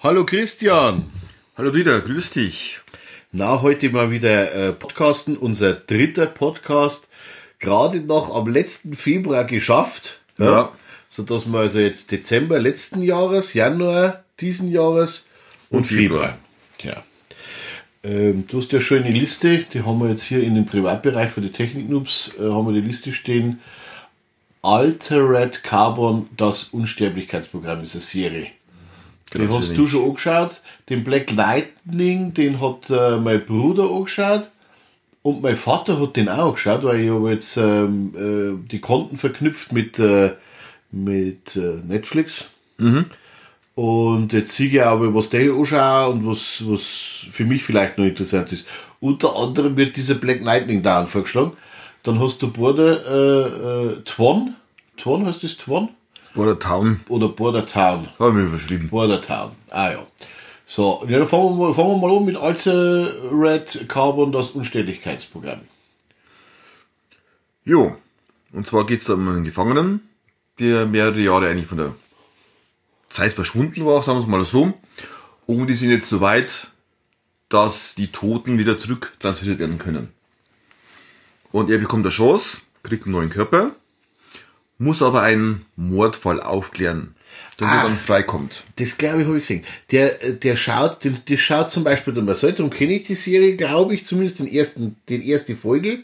Hallo Christian. Hallo Dieter, grüß dich. Na, heute mal wieder äh, Podcasten, unser dritter Podcast. Gerade noch am letzten Februar geschafft. Ja. ja. So dass wir also jetzt Dezember letzten Jahres, Januar diesen Jahres und, und Februar. Februar. Ja. Ähm, du hast ja schon eine Liste, die haben wir jetzt hier in dem Privatbereich für die Technik-Noobs, äh, haben wir die Liste stehen. Altered Carbon, das Unsterblichkeitsprogramm ist eine Serie. Den hast du schon angeschaut. Den Black Lightning, den hat äh, mein Bruder angeschaut. Und mein Vater hat den auch angeschaut, weil ich habe jetzt ähm, äh, die Konten verknüpft mit, äh, mit äh, Netflix. Mhm. Und jetzt sehe ich aber, was der anschaut und was, was für mich vielleicht noch interessant ist. Unter anderem wird dieser Black Lightning da vorgeschlagen. Dann hast du Border äh, äh, Twan. Twan heißt das Twan? Border Town. Oder Border Town. Haben wir verschrieben. Border Town. Ah ja. So, ja, dann fangen wir, mal, fangen wir mal an mit alte Red Carbon, das Unständigkeitsprogramm. Jo. Und zwar geht es um einen Gefangenen, der mehrere Jahre eigentlich von der Zeit verschwunden war, sagen wir es mal so. Und die sind jetzt so weit, dass die Toten wieder zurücktransferiert werden können. Und er bekommt eine Chance, kriegt einen neuen Körper, muss aber einen Mordfall aufklären, damit er dann freikommt. Das glaube ich, habe ich gesehen. Der, der schaut, der, schaut zum Beispiel der Marcel, darum kenne ich die Serie, glaube ich, zumindest den ersten, den erste Folge.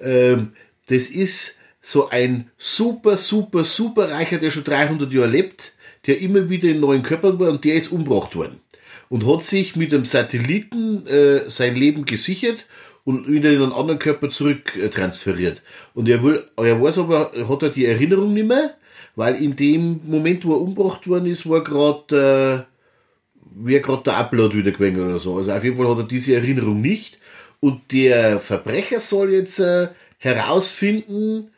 Ähm, das ist so ein super, super, super Reicher, der schon 300 Jahre lebt, der immer wieder in neuen Körpern war und der ist umgebracht worden. Und hat sich mit dem Satelliten äh, sein Leben gesichert und wieder in einen anderen Körper zurück äh, transferiert. Und er will, er weiß aber, hat er die Erinnerung nicht mehr, weil in dem Moment, wo er umgebracht worden ist, war gerade, äh, gerade der Upload wieder gewesen oder so. Also auf jeden Fall hat er diese Erinnerung nicht. Und der Verbrecher soll jetzt äh, herausfinden,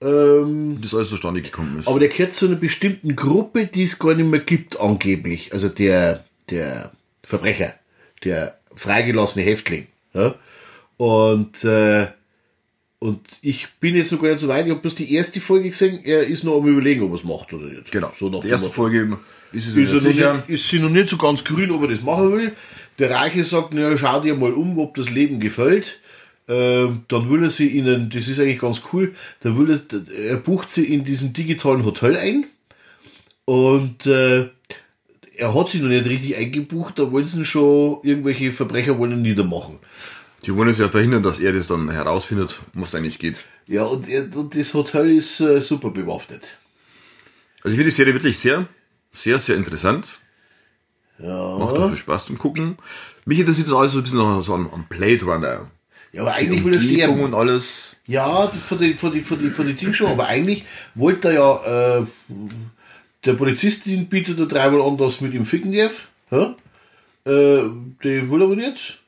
ähm, das alles zustande gekommen ist. Aber der gehört zu einer bestimmten Gruppe, die es gar nicht mehr gibt, angeblich. Also der, der Verbrecher, der freigelassene Häftling. Ja? Und, äh, und ich bin jetzt noch gar nicht so weit, ich habe bloß die erste Folge gesehen, er ist noch am überlegen, ob er es macht oder nicht. Genau. So die erste Folge ist es ist. Nicht, ist sie noch nicht so ganz grün, ob er das machen will. Der Reiche sagt, naja, schau dir mal um, ob das Leben gefällt. Ähm, dann will er sie ihnen, das ist eigentlich ganz cool, dann will er, er bucht sie in diesem digitalen Hotel ein und äh, er hat sie noch nicht richtig eingebucht, da wollen sie schon irgendwelche Verbrecher wollen niedermachen. Die wollen es ja verhindern, dass er das dann herausfindet, was eigentlich geht. Ja, und, und das Hotel ist äh, super bewaffnet. Also ich finde die Serie wirklich sehr, sehr, sehr interessant. Ja. Macht auch viel Spaß zum Gucken. Mich interessiert das alles so ein bisschen noch so an, an Blade Runner. Ja, aber eigentlich will er sterben. und alles. Ja, von die, von die, von die, von die Ding schon, aber eigentlich wollte er ja, äh, der Polizistin bietet er dreimal an, dass mit ihm ficken darf. Ja? Äh, die will aber nicht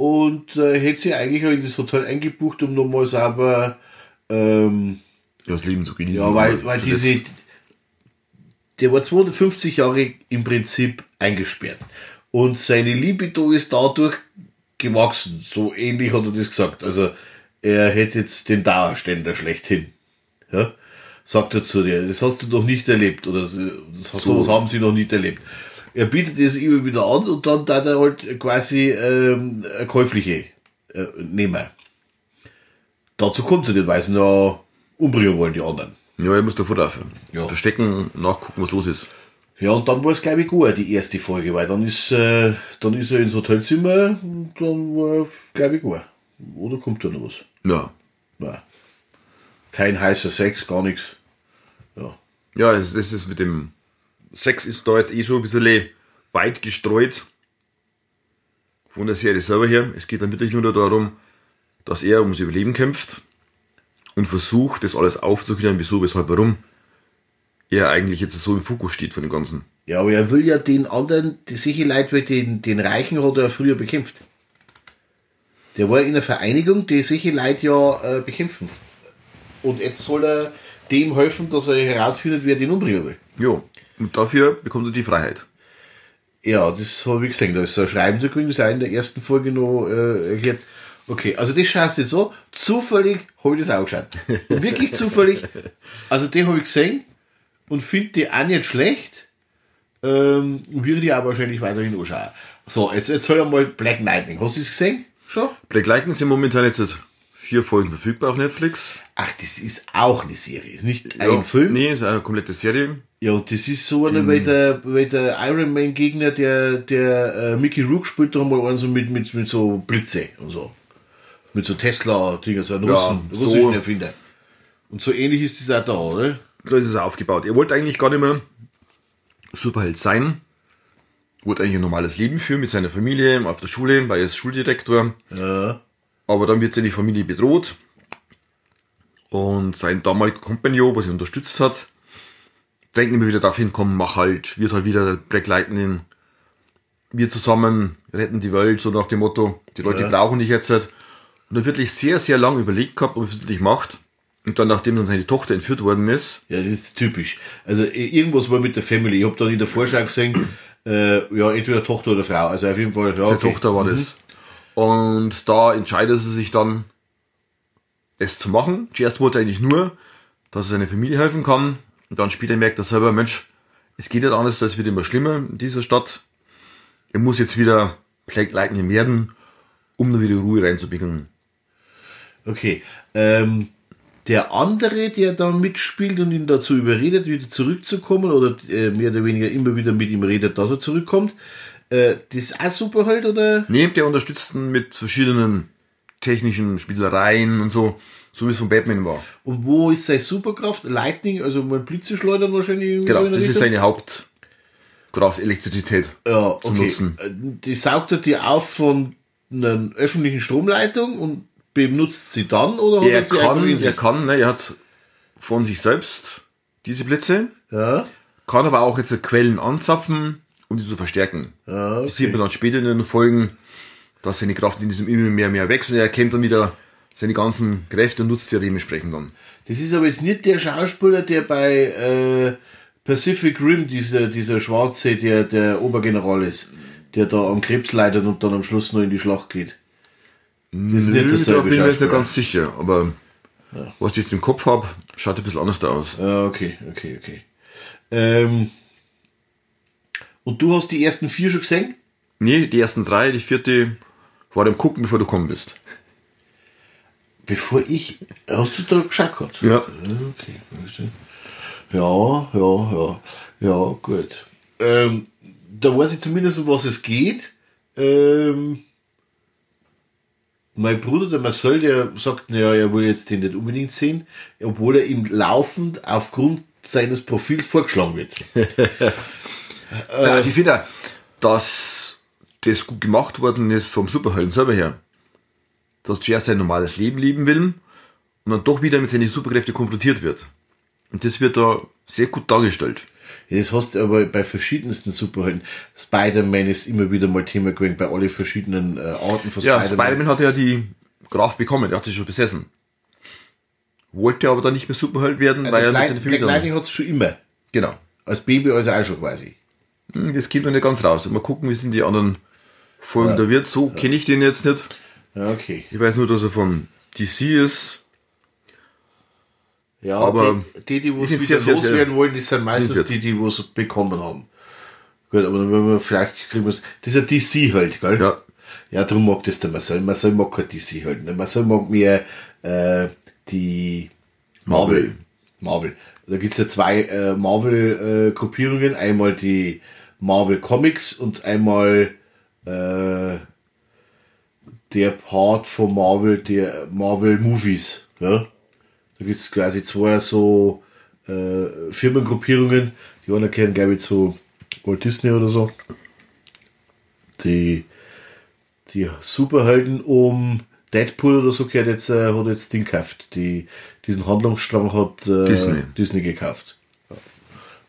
und äh, hätte sie eigentlich auch in das Hotel eingebucht, um nochmal sauber ähm, ja, das Leben zu genießen. Ja, weil, weil diese, der war 250 Jahre im Prinzip eingesperrt. Und seine Libido ist dadurch gewachsen. So ähnlich hat er das gesagt. Also er hätte jetzt den Dauerständer schlechthin. Ja? Sagt er zu dir. Das hast du noch nicht erlebt. Oder das, so. sowas haben sie noch nicht erlebt er bietet es immer wieder an und dann da er halt quasi ähm, käufliche äh, nehmen. Dazu kommt es nicht, weil sie noch umbringen wollen, die anderen. Ja, er muss davor laufen. Ja. Verstecken, nachgucken, was los ist. Ja, und dann war es, glaube ich, gut, die erste Folge, weil dann ist, äh, dann ist er ins Hotelzimmer und dann war, glaube ich, gut. Oder kommt da noch was? Ja. Nein. Kein heißer Sex, gar nichts. Ja. Ja, das ist mit dem Sex ist da jetzt eh schon ein bisschen weit gestreut von der Serie selber her. Es geht dann wirklich nur darum, dass er ums Überleben kämpft und versucht, das alles aufzuklären, wieso, weshalb, warum er eigentlich jetzt so im Fokus steht von dem Ganzen. Ja, aber er will ja den anderen, die sicher Leute, den, den Reichen hat er früher bekämpft. Der war in einer Vereinigung, die sicher Leute ja äh, bekämpfen. Und jetzt soll er dem helfen, dass er herausfindet, wer den umbringen will. Ja. Und dafür bekommt er die Freiheit. Ja, das habe ich gesehen. Da ist so ein Schreiben das auch in der ersten Folge noch äh, erklärt. Okay, also das schaust du jetzt so. Zufällig habe ich das auch geschaut. Wirklich zufällig. Also den habe ich gesehen und finde die auch nicht schlecht. Ähm, würde ich auch wahrscheinlich weiterhin anschauen. So, jetzt, jetzt soll mal Black Lightning. Hast du es gesehen? Schon? Black Lightning sind momentan jetzt vier Folgen verfügbar auf Netflix. Ach, das ist auch eine Serie. Ist nicht Ja, ein Film. Nee, ist eine komplette Serie. Ja, und das ist so einer, weil der, weil der Iron Man Gegner, der, der äh, Mickey Rook spielt doch mal einen so mit, mit, mit so Blitze und so. Mit so Tesla-Dinger, so ein Ja, Russen, so. russischen Erfinder. Und so ähnlich ist das auch da, oder? So ist es aufgebaut. Er wollte eigentlich gar nicht mehr Superheld sein. Wollte eigentlich ein normales Leben führen mit seiner Familie, auf der Schule, war jetzt Schuldirektor. Ja. Aber dann wird seine Familie bedroht. Und sein damaliger Kompagnon, was ihn unterstützt hat, drängt immer wieder darauf hin, komm, mach halt, wird halt wieder Black Lightning. Wir zusammen retten die Welt, so nach dem Motto, die Leute Ja. brauchen dich jetzt. halt. Und er wirklich sehr, sehr lang überlegt gehabt, ob er es wirklich macht. Und dann, nachdem dann seine Tochter entführt worden ist, Ja, das ist typisch. Also irgendwas war mit der Family. Ich habe dann in der Vorschau gesehen, äh, ja, entweder Tochter oder Frau. Also auf jeden Fall, ja, seine okay. Tochter war das. Und da entscheidet sie sich dann, es zu machen. Zuerst wollte eigentlich nur, dass er seiner Familie helfen kann. Und dann später merkt er selber, Mensch, es geht nicht anders, das wird immer schlimmer in dieser Stadt. Er muss jetzt wieder Black Lightning werden, um da wieder Ruhe reinzubringen. Okay. Ähm, der andere, der da mitspielt und ihn dazu überredet, wieder zurückzukommen oder äh, mehr oder weniger immer wieder mit ihm redet, dass er zurückkommt, äh, das ist auch super halt, oder? Nee, der unterstützt ihn mit verschiedenen technischen Spielereien und so, so wie es von Batman war. Und wo ist seine Superkraft? Lightning, also mal Blitze schleudern wahrscheinlich. Genau, so das ist Richtung? seine Hauptkraft, Elektrizität. Ja, zu okay. nutzen. Äh, Die saugt er dir auf von einer öffentlichen Stromleitung und benutzt sie dann oder Er hat er sie einfach kann, in er kann, ne, er hat von sich selbst diese Blitze, Ja, kann aber auch jetzt Quellen anzapfen, um die zu verstärken. ja, Das sieht okay. man dann später in den Folgen, dass seine Kraft in diesem immer mehr, mehr wächst und er erkennt dann wieder seine ganzen Kräfte und nutzt sie ja dementsprechend dann. Das ist aber jetzt nicht der Schauspieler, der bei äh, Pacific Rim, dieser, dieser Schwarze, der der Obergeneral ist, der da am Krebs leidet und dann am Schluss noch in die Schlacht geht. Das ist Nö, nicht da dasselbe bin ich mir jetzt nicht ganz sicher, aber was ich jetzt im Kopf habe, schaut ein bisschen anders da aus. Ja, okay, okay, okay. Ähm, und du hast die ersten vier schon gesehen? Nee, die ersten drei, die vierte war dem Gucken, bevor du gekommen bist. Bevor ich. Hast du da geschaut gehabt? Ja. Okay. Ja, ja, ja. Ja, gut. Ähm, da weiß ich zumindest, um was es geht. Ähm, mein Bruder, der Marcel, der sagt, naja, er will jetzt den nicht unbedingt sehen, obwohl er ihm laufend aufgrund seines Profils vorgeschlagen wird. Ja, ich finde, auch, dass das gut gemacht worden ist vom Superhelden selber her. Dass zuerst sein normales Leben leben will und dann doch wieder mit seinen Superkräften konfrontiert wird. Und das wird da sehr gut dargestellt. Das hast du aber bei verschiedensten Superhelden. Spider-Man ist immer wieder mal Thema gewesen, bei alle verschiedenen äh, Arten von Ja, Spider-Man. Spider-Man hat ja die Kraft bekommen, er hat sie schon besessen. Wollte aber dann nicht mehr Superheld werden, weil er mit Black, seiner Black Familie... Lightning hat es schon immer. Genau. Als Baby also auch schon quasi. Hm, Das geht noch nicht ganz raus. Mal gucken, wie sind die anderen Folgen da wird. So kenne ich den jetzt nicht. Ja, okay. Ich weiß nur, dass er von DC ist. Ja, Aber die, die, die es wieder sehr, sehr, loswerden wollen, das sind meistens die, die es bekommen haben. Gut, aber dann werden wir vielleicht kriegen wir es. Das ist ja DC halt, gell? Ja. Ja, darum mag das der Marcel. Marcel mag kein DC halt. Der Marcel mag mehr äh, die Marvel. Marvel. Da gibt's ja zwei äh, Marvel-Gruppierungen. einmal die Marvel Comics und einmal äh, der Part von Marvel, der Marvel Movies. Ja? Da gibt's quasi zwei so äh, Firmengruppierungen. Die anderen kennen, glaube ich, zu Walt Disney oder so. Die, die Superhelden um Deadpool oder so gehört jetzt, äh, hat jetzt Ding gekauft. Die, diesen Handlungsstrang hat äh, Disney. Disney gekauft. Ja.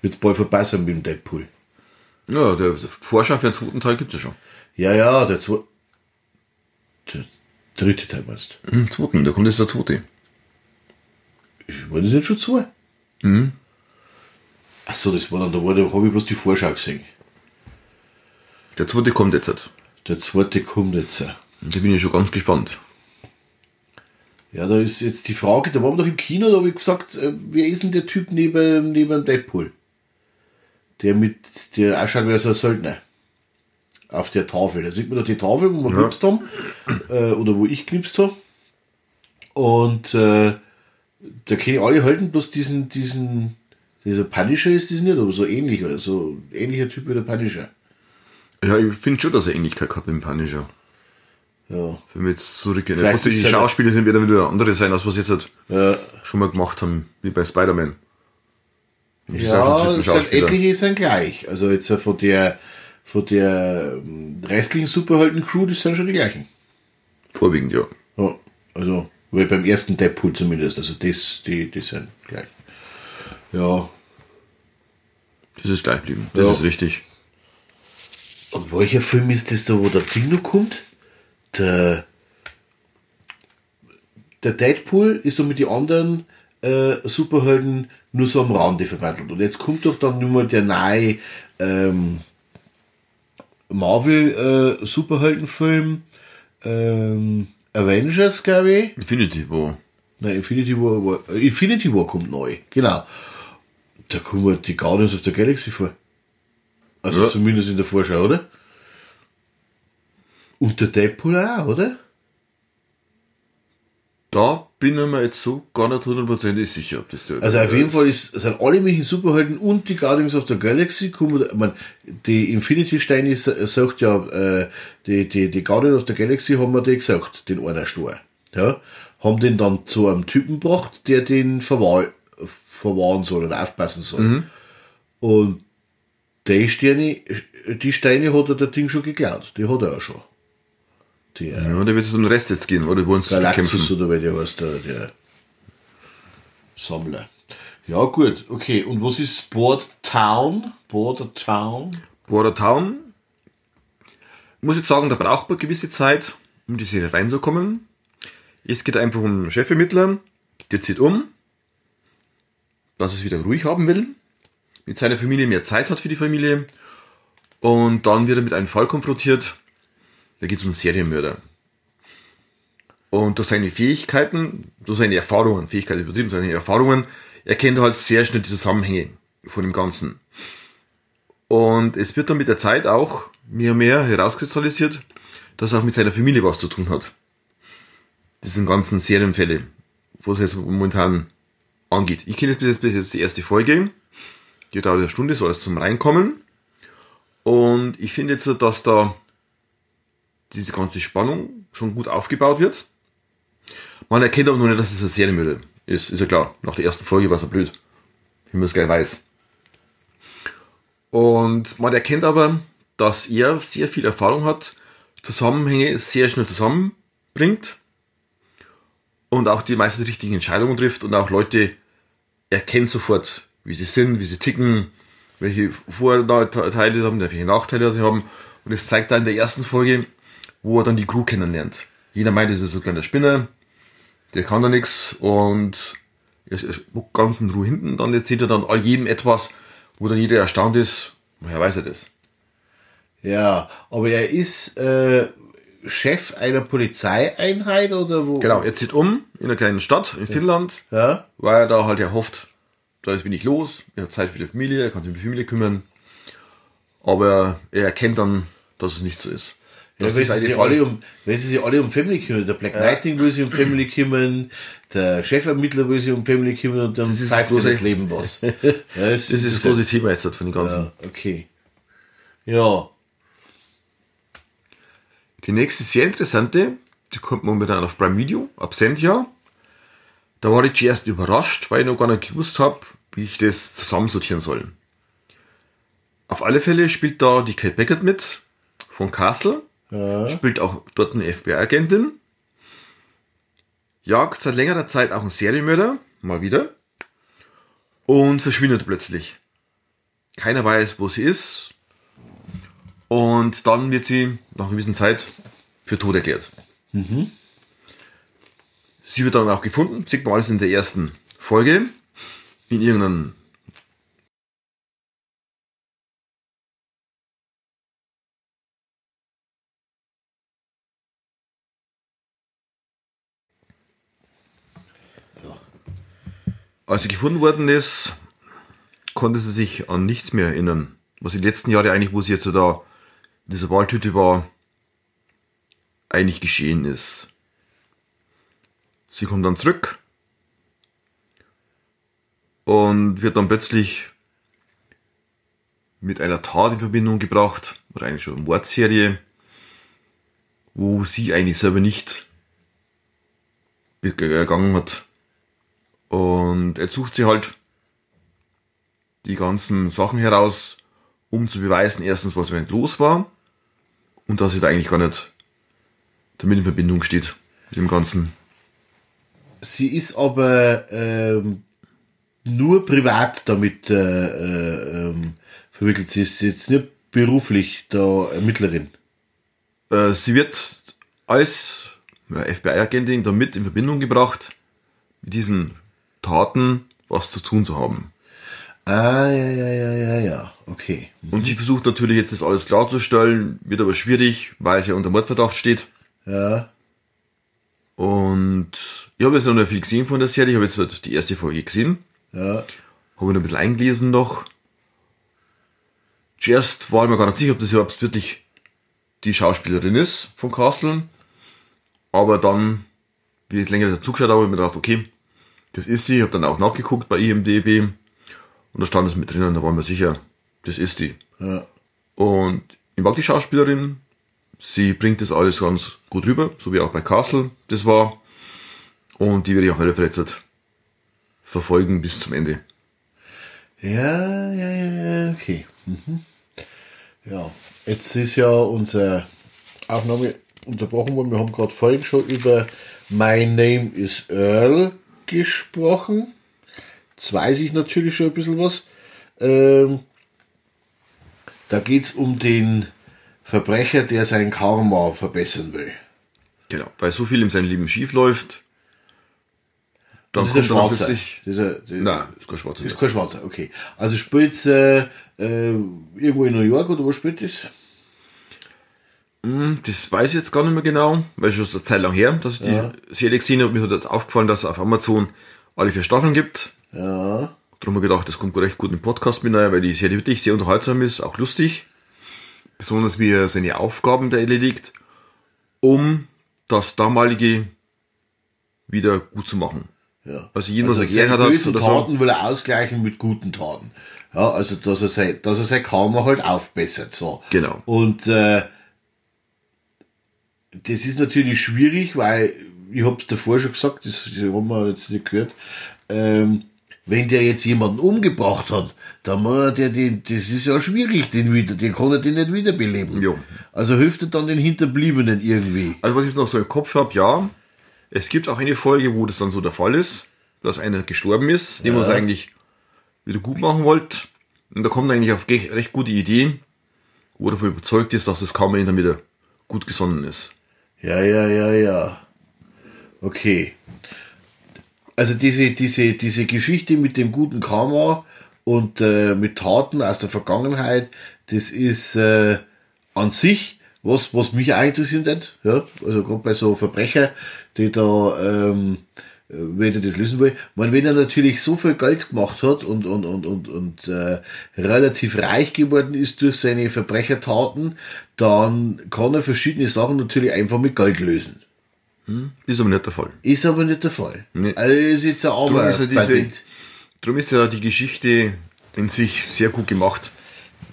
Wird's bald vorbei sein mit dem Deadpool. Ja, der Vorschau für den zweiten Teil gibt es ja schon. Ja, ja, der zwei, der dritte Teil meinst du? Hm, zweiten, da kommt jetzt der zweite. Ich war das nicht schon zwei? Mhm. Ach so, das war dann, da war, da habe ich bloß die Vorschau gesehen. Der zweite kommt jetzt. halt. Der zweite kommt jetzt. Da bin ich schon ganz gespannt. Ja, da ist jetzt die Frage, da waren wir doch im Kino, da habe ich gesagt, äh, wer ist denn der Typ neben, neben Deadpool? Der mit, der ausschaut wie so ein Söldner. Auf der Tafel. Da sieht man doch die Tafel, wo wir Ja. knipst haben, äh, oder wo ich knipst habe. Und äh, da können alle halten, bloß diesen, diesen, dieser Punisher ist das nicht, aber so ähnlich, so ähnlicher Typ wie der Punisher. Ja, ich finde schon, dass er Ähnlichkeit gehabt mit dem Punisher. Ja. Wenn wir jetzt zurückgehen. Vielleicht die er- Schauspieler sind wieder wieder andere sein, als was jetzt halt Äh, schon mal gemacht haben, wie bei Spider-Man. Das ist ja, sind Schauspieler. etliche sind gleich. Also jetzt von der, von der ähm, restlichen Superhelden-Crew, das sind schon die gleichen. Vorwiegend, ja. Ja, also, weil beim ersten Deadpool zumindest, also das, die, die sind gleich. Ja, Das ist gleich geblieben. Das Ja. ist richtig. und welcher Film ist das da, wo der Ding noch kommt? Der, der Deadpool ist so mit den anderen äh, Superhelden nur so am Rande verwandelt. Und jetzt kommt doch dann nur mal der neue ähm, Marvel äh, Superheldenfilm ähm, Avengers, glaube ich. Infinity, wo. Nein, Infinity War, war äh, Infinity War kommt neu, genau. Da kommen die Guardians of the Galaxy vor. Also Ja. zumindest in der Vorschau, oder? Und der Deadpool auch, oder? Da bin mir jetzt so gar nicht hundertprozentig sicher, ob das der Also auf jeden Fall ist, sind alle möglichen Superhelden und die Guardians of the Galaxy kommen, ich mein, die Infinity Steine sa- sagt ja, äh, die, die, die Guardians of the Galaxy haben wir die gesagt, den einer Stor. Ja, haben den dann zu einem Typen gebracht, der den verwahr, verwahren soll oder aufpassen soll. Und die Sterne, die Steine hat er der Ding schon geklaut. Die hat er auch schon. Der Ja, da wird es um den Rest jetzt gehen, oder? Wo uns Galactus kämpfen. oder wie der heißt, der, der Sammler. Ja, gut, okay. Und was ist Border Town? Border Town? Border Town. Muss ich sagen, da braucht man gewisse Zeit, um die Serie reinzukommen. Es geht einfach um einen Chefermittler, der zieht um, dass er es wieder ruhig haben will, mit seiner Familie mehr Zeit hat für die Familie und dann wird er mit einem Fall konfrontiert, da geht es um Serienmörder. Und durch seine Fähigkeiten, durch seine Erfahrungen, Fähigkeiten übertrieben, seine Erfahrungen, erkennt er halt sehr schnell die Zusammenhänge von dem Ganzen. Und es wird dann mit der Zeit auch mehr und mehr herauskristallisiert, dass er auch mit seiner Familie was zu tun hat. Sind ganzen Serienfälle, wo es jetzt momentan angeht. Ich kenne jetzt bis jetzt, bis jetzt die erste Folge. Die dauert eine Stunde, so alles zum Reinkommen. Und ich finde jetzt, dass da diese ganze Spannung schon gut aufgebaut wird. Man erkennt aber noch nicht, dass es eine Serienmörder ist. Ist ja klar. Nach der ersten Folge war es ja blöd. Wie man es gleich weiß. Und man erkennt aber, dass er sehr viel Erfahrung hat, Zusammenhänge sehr schnell zusammenbringt und auch die meisten richtigen Entscheidungen trifft und auch Leute erkennt sofort, wie sie sind, wie sie ticken, welche Vorteile haben, welche Nachteile sie haben. Und es zeigt da in der ersten Folge, wo er dann die Crew kennenlernt. Jeder meint, es ist so ein kleiner Spinner, der kann da nichts und er ist ganz in Ruhe hinten. Dann erzählt er dann all jedem etwas, wo dann jeder erstaunt ist, woher weiß er das? Ja, aber er ist äh, Chef einer Polizeieinheit oder wo? Genau, er zieht um in einer kleinen Stadt in Finnland, Ja. weil er da halt erhofft, da ist wenig los, er hat Zeit für die Familie, er kann sich um die Familie kümmern, aber er erkennt dann, dass es nicht so ist. Ja, Dass weil das sie, alle um, weil sie sich alle um Family kümmern. Der Black Lightning will sich um Family kümmern, der Chefermittler will sich um Family kümmern und dann Das ist pfeift das das große- Leben was. Ja, das ist das große Thema jetzt von den ganzen. Ja, okay. Ja, Die nächste sehr interessante, die kommt momentan auf Prime Video, Absentia. Da war ich zuerst überrascht, weil ich noch gar nicht gewusst habe, wie ich das zusammensortieren soll. Auf alle Fälle spielt da die Kate Beckett mit, von Castle. Spielt auch dort eine FBI-Agentin. Jagt seit längerer Zeit auch einen Serienmörder, mal wieder. Und verschwindet plötzlich. Keiner weiß, wo sie ist. Und dann wird sie nach einer gewissen Zeit für tot erklärt. Sie wird dann auch gefunden, sieht man alles in der ersten Folge, in irgendeinem Als sie gefunden worden ist, konnte sie sich an nichts mehr erinnern. Was die letzten Jahre eigentlich, wo sie jetzt da in dieser Waldhütte war, eigentlich geschehen ist. Sie kommt dann zurück und wird dann plötzlich mit einer Tat in Verbindung gebracht, oder eigentlich schon eine Mordserie, wo sie eigentlich selber nicht gegangen hat. Und er sucht sie halt die ganzen Sachen heraus, um zu beweisen, erstens, was mit los war und dass sie da eigentlich gar nicht damit in Verbindung steht mit dem Ganzen. Sie ist aber ähm, nur privat damit äh, äh, ähm, verwickelt. Sie ist jetzt nicht beruflich da Ermittlerin. Äh, sie wird als FBI-Agentin damit in Verbindung gebracht, mit diesen Taten was zu tun zu haben. Ah, ja, ja, ja, ja, ja, okay. Und sie versucht natürlich jetzt das alles klarzustellen, wird aber schwierig, weil sie unter Mordverdacht steht. Ja. Und ich habe jetzt noch nicht viel gesehen von der Serie, ich habe jetzt halt die erste Folge gesehen. Ja. Habe ich noch ein bisschen eingelesen noch. Zuerst war ich mir gar nicht sicher, ob das überhaupt wirklich die Schauspielerin ist von Castle. Aber dann, wie ich länger dazu geschaut habe, habe ich mir gedacht, okay, das ist sie. Ich habe dann auch nachgeguckt bei IMDB und da stand es mit drin und da war mir sicher, das ist die. Ja. Und ich mag die Schauspielerin. Sie bringt das alles ganz gut rüber, so wie auch bei Castle das war. Und die werde ich auf alle Fälle verfolgen bis zum Ende. Ja, ja, ja, ja, okay. Mhm. Ja, jetzt ist ja unsere Aufnahme unterbrochen worden. Wir haben gerade vorhin schon über My Name is Earl gesprochen. Jetzt weiß ich natürlich schon ein bisschen was. Ähm, da geht es um den Verbrecher, der sein Karma verbessern will. Genau, weil so viel in seinem Leben schief läuft. Dann das ist kommt ein Schwarzer. Plötzlich, das ist ein, das Nein, ist kein Schwarzer. Ist kein Schwarzer, okay. Also spielt äh, äh, irgendwo in New York oder wo spielt es? Hm, das weiß ich jetzt gar nicht mehr genau, weil es schon eine Zeit lang her, dass ich ja. die Serie gesehen habe. Mir hat jetzt aufgefallen, dass es auf Amazon alle vier Staffeln gibt. Ja. Darum habe ich gedacht, das kommt recht gut in den Podcast mit rein, weil die Serie wirklich sehr unterhaltsam ist, auch lustig. Besonders wie er seine Aufgaben da erledigt, um das damalige wieder gut zu machen. Ja. Also jeden, also er hat, bösen oder Taten so. will er ausgleichen mit guten Taten. Ja, also dass er sein, dass er sein Karma halt aufbessert. So. Genau. Und äh, das ist natürlich schwierig, weil ich habe es davor schon gesagt, das, das haben wir jetzt nicht gehört. Ähm, wenn der jetzt jemanden umgebracht hat, dann muss der den, das ist ja schwierig, den wieder, den kann er den nicht wiederbeleben. Ja. Also hilft er dann den Hinterbliebenen irgendwie. Also was ich noch so im Kopf habe, ja, es gibt auch eine Folge, wo das dann so der Fall ist, dass einer gestorben ist, den ja. man es eigentlich wieder gut machen wollte. Und da kommt er eigentlich auf recht gute Ideen, wo er davon überzeugt ist, dass das ihn dann wieder gut gesonnen ist. Ja, ja, ja, ja. Okay. Also diese, diese, diese Geschichte mit dem guten Karma und äh, mit Taten aus der Vergangenheit, das ist äh, an sich was, was mich auch interessiert. Ja? Also gerade bei so Verbrecher, die da ähm, wenn er das lösen will. Man, wenn er natürlich so viel Geld gemacht hat und, und, und, und, und äh, relativ reich geworden ist durch seine Verbrechertaten, dann kann er verschiedene Sachen natürlich einfach mit Geld lösen. Hm, ist aber nicht der Fall. Ist aber nicht der Fall. Nee. Also ist jetzt ein aber drum ist, ja diese, drum ist ja die Geschichte in sich sehr gut gemacht.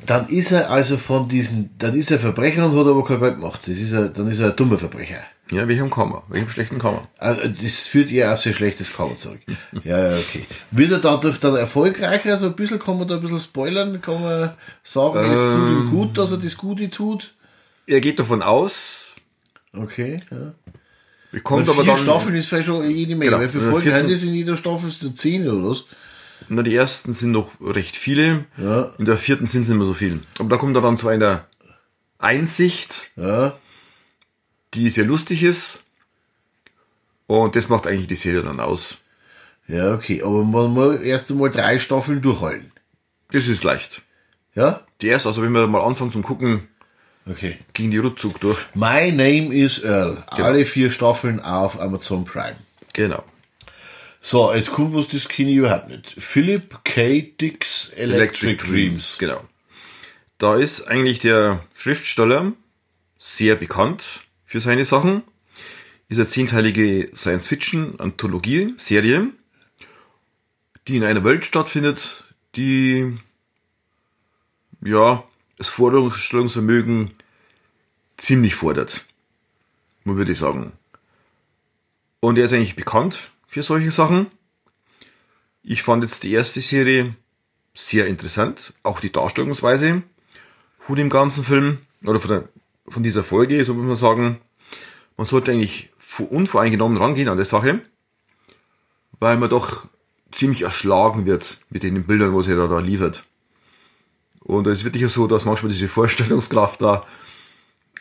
Dann ist er also von diesen, dann ist er Verbrecher und hat aber kein Geld gemacht. Das ist er, dann ist er ein dummer Verbrecher. Ja, welchem Kammer? Welchem schlechten Kammer? Also das führt eher auf sehr schlechtes Kammer zurück. ja, ja, okay. Wird er dadurch dann erfolgreicher? So ein bisschen kann man da ein bisschen spoilern, kann man sagen, ähm, es tut ihm gut, dass er das Gute tut? Er geht davon aus. Okay, ja. Bekommt Weil aber dann. Staffeln ist vielleicht schon jede Menge. Genau, Wie viele Folgen haben das in jeder Staffel? Das zehn oder was? Na, die ersten sind noch recht viele. Ja. In der vierten sind es nicht mehr so viel. Aber da kommt er dann zu einer Einsicht, Ja. Die sehr lustig ist. Und das macht eigentlich die Serie dann aus. Ja, okay. Aber man muss erst einmal drei Staffeln durchhalten. Das ist leicht. Ja? Die erste, also wenn wir mal anfangen zum Gucken, Okay. ging die Ruckzuck durch. My Name is Earl. Genau. Alle vier Staffeln auf Amazon Prime. Genau. So, jetzt kommt was das Kino überhaupt nicht. Philip K. Dick's Electric, Electric Dreams. Dreams. Genau. Da ist eigentlich der Schriftsteller sehr bekannt für seine Sachen. Eine zehnteilige Science-Fiction-Anthologie-Serie, die in einer Welt stattfindet, die ja das Vorstellungsvermögen ziemlich fordert. Würde ich sagen. Und er ist eigentlich bekannt für solche Sachen. Ich fand jetzt die erste Serie sehr interessant, auch die Darstellungsweise von dem ganzen Film oder von, der, von dieser Folge, so muss man sagen. Man sollte eigentlich unvoreingenommen rangehen an der Sache, weil man doch ziemlich erschlagen wird mit den Bildern, was er da, da liefert. Und es ist wirklich so, dass manchmal diese Vorstellungskraft da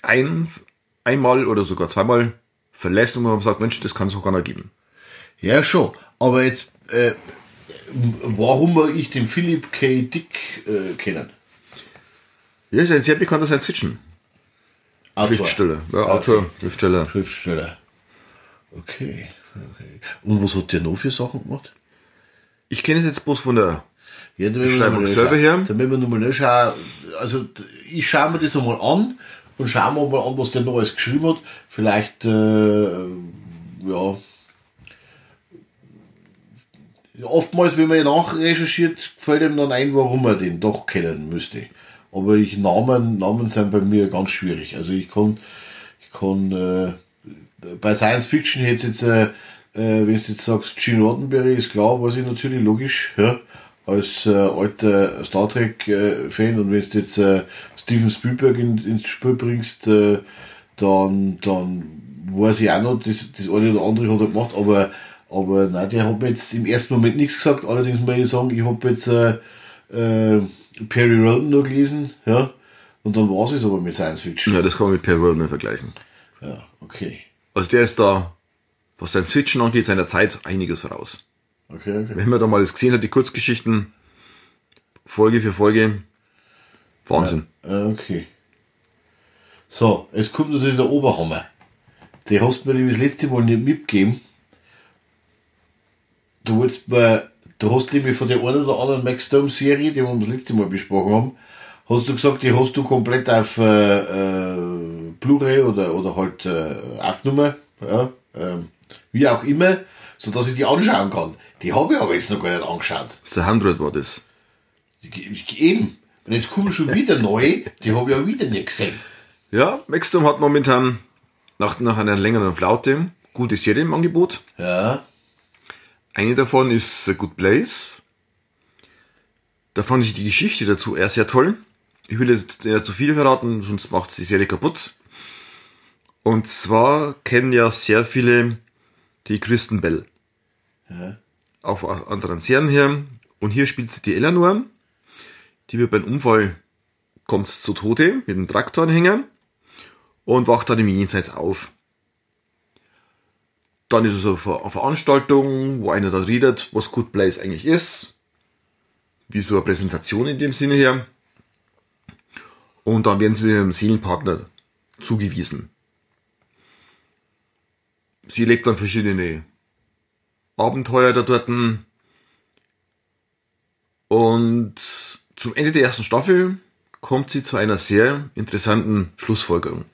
ein, einmal oder sogar zweimal verlässt und man sagt, Mensch, das kann es auch gar nicht geben. Ja, schon. Aber jetzt, äh, warum mag ich den Philip K. Dick äh, kennen? Ja, ist ein sehr bekannter Science-Fiction. Schriftsteller. Ja, okay. Autor, Schriftsteller. Schriftsteller. Okay. okay. Und was hat der noch für Sachen gemacht? Ich kenne es jetzt bloß von der ja, Beschreibung selber her. Damit wir nochmal schauen. Also, ich schaue mir das einmal an und schauen wir mal an, was der noch alles geschrieben hat. Vielleicht, äh, ja, oftmals, wenn man nachrecherchiert, fällt ihm dann ein, warum man den doch kennen müsste. Aber ich, Namen, Namen sind bei mir ganz schwierig. Also ich kann, ich kann, äh, bei Science Fiction jetzt jetzt, äh, äh, wenn du jetzt sagst, Gene Roddenberry ist klar, was ich natürlich logisch, ja, als äh, alter Star Trek äh, Fan und wenn du jetzt äh, Steven Spielberg in, ins Spiel bringst, äh, dann, dann weiß ich auch noch, das, das eine oder andere hat er gemacht, aber aber nein, der hat mir jetzt im ersten Moment nichts gesagt. Allerdings muss ich sagen, ich habe jetzt äh, äh, Perry Roden noch gelesen, ja. Und dann war es aber mit Science Fiction. Ja, das kann man mit Perry Roden vergleichen. Ja, okay. Also der ist da, was Science Fiction angeht, seiner Zeit einiges voraus. Okay, okay. Wenn man da mal das gesehen hat, die Kurzgeschichten, Folge für Folge, Wahnsinn. Ja, okay. So, es kommt natürlich der Oberhammer. Die hast du mir das letzte Mal nicht mitgegeben du wolltest bei, du hast nämlich von der einen oder anderen Max Stone Serie, die wir das letzte Mal besprochen haben, hast du gesagt, die hast du komplett auf äh, äh, Blu-ray oder, oder halt äh, Aufnummer, ja, äh, wie auch immer, so dass ich die anschauen kann. Die habe ich aber jetzt noch gar nicht angeschaut. The 100 war das. Eben. Und jetzt kommen schon wieder neu, die habe ich ja wieder nicht gesehen. Ja, Maxdom hat momentan nach, nach einer längeren Flaute gute Serien im Angebot. Ja. Eine davon ist A Good Place. Da fand ich die Geschichte dazu eher sehr toll. Ich will jetzt nicht zu viel verraten, sonst macht die Serie kaputt. Und zwar kennen ja sehr viele die Kristen Bell. Ja. Auf anderen Serien her. Und hier spielt sie die Eleanor. Die wird beim Unfall, kommt zu Tode mit einem Traktoranhänger und wacht dann im Jenseits auf. Dann ist es eine Veranstaltung, wo einer da redet, was Good Place eigentlich ist. Wie so eine Präsentation in dem Sinne her. Und dann werden sie ihrem Seelenpartner zugewiesen. Sie lebt dann verschiedene Abenteuer da dort. Und zum Ende der ersten Staffel kommt sie zu einer sehr interessanten Schlussfolgerung.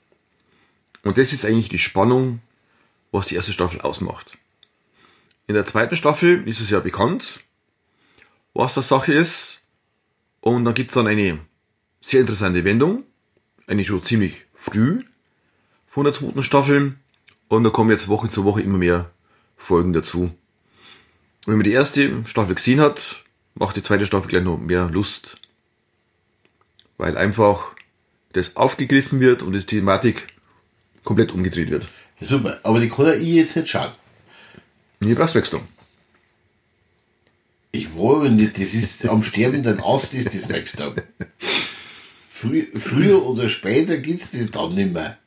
Und das ist eigentlich die Spannung was die erste Staffel ausmacht. In der zweiten Staffel ist es ja bekannt, was das Sache ist. Und dann gibt es dann eine sehr interessante Wendung, eigentlich schon ziemlich früh von der zweiten Staffel. Und da kommen jetzt Woche zu Woche immer mehr Folgen dazu. Und wenn man die erste Staffel gesehen hat, macht die zweite Staffel gleich noch mehr Lust. Weil einfach das aufgegriffen wird und die Thematik komplett umgedreht wird. Ja, super, aber die kann ich jetzt nicht schauen. Wächst du? Ich wollte nicht, das ist am sterbenden Ast ist das Wachstum. Frü früher oder später gibt es das dann nicht mehr.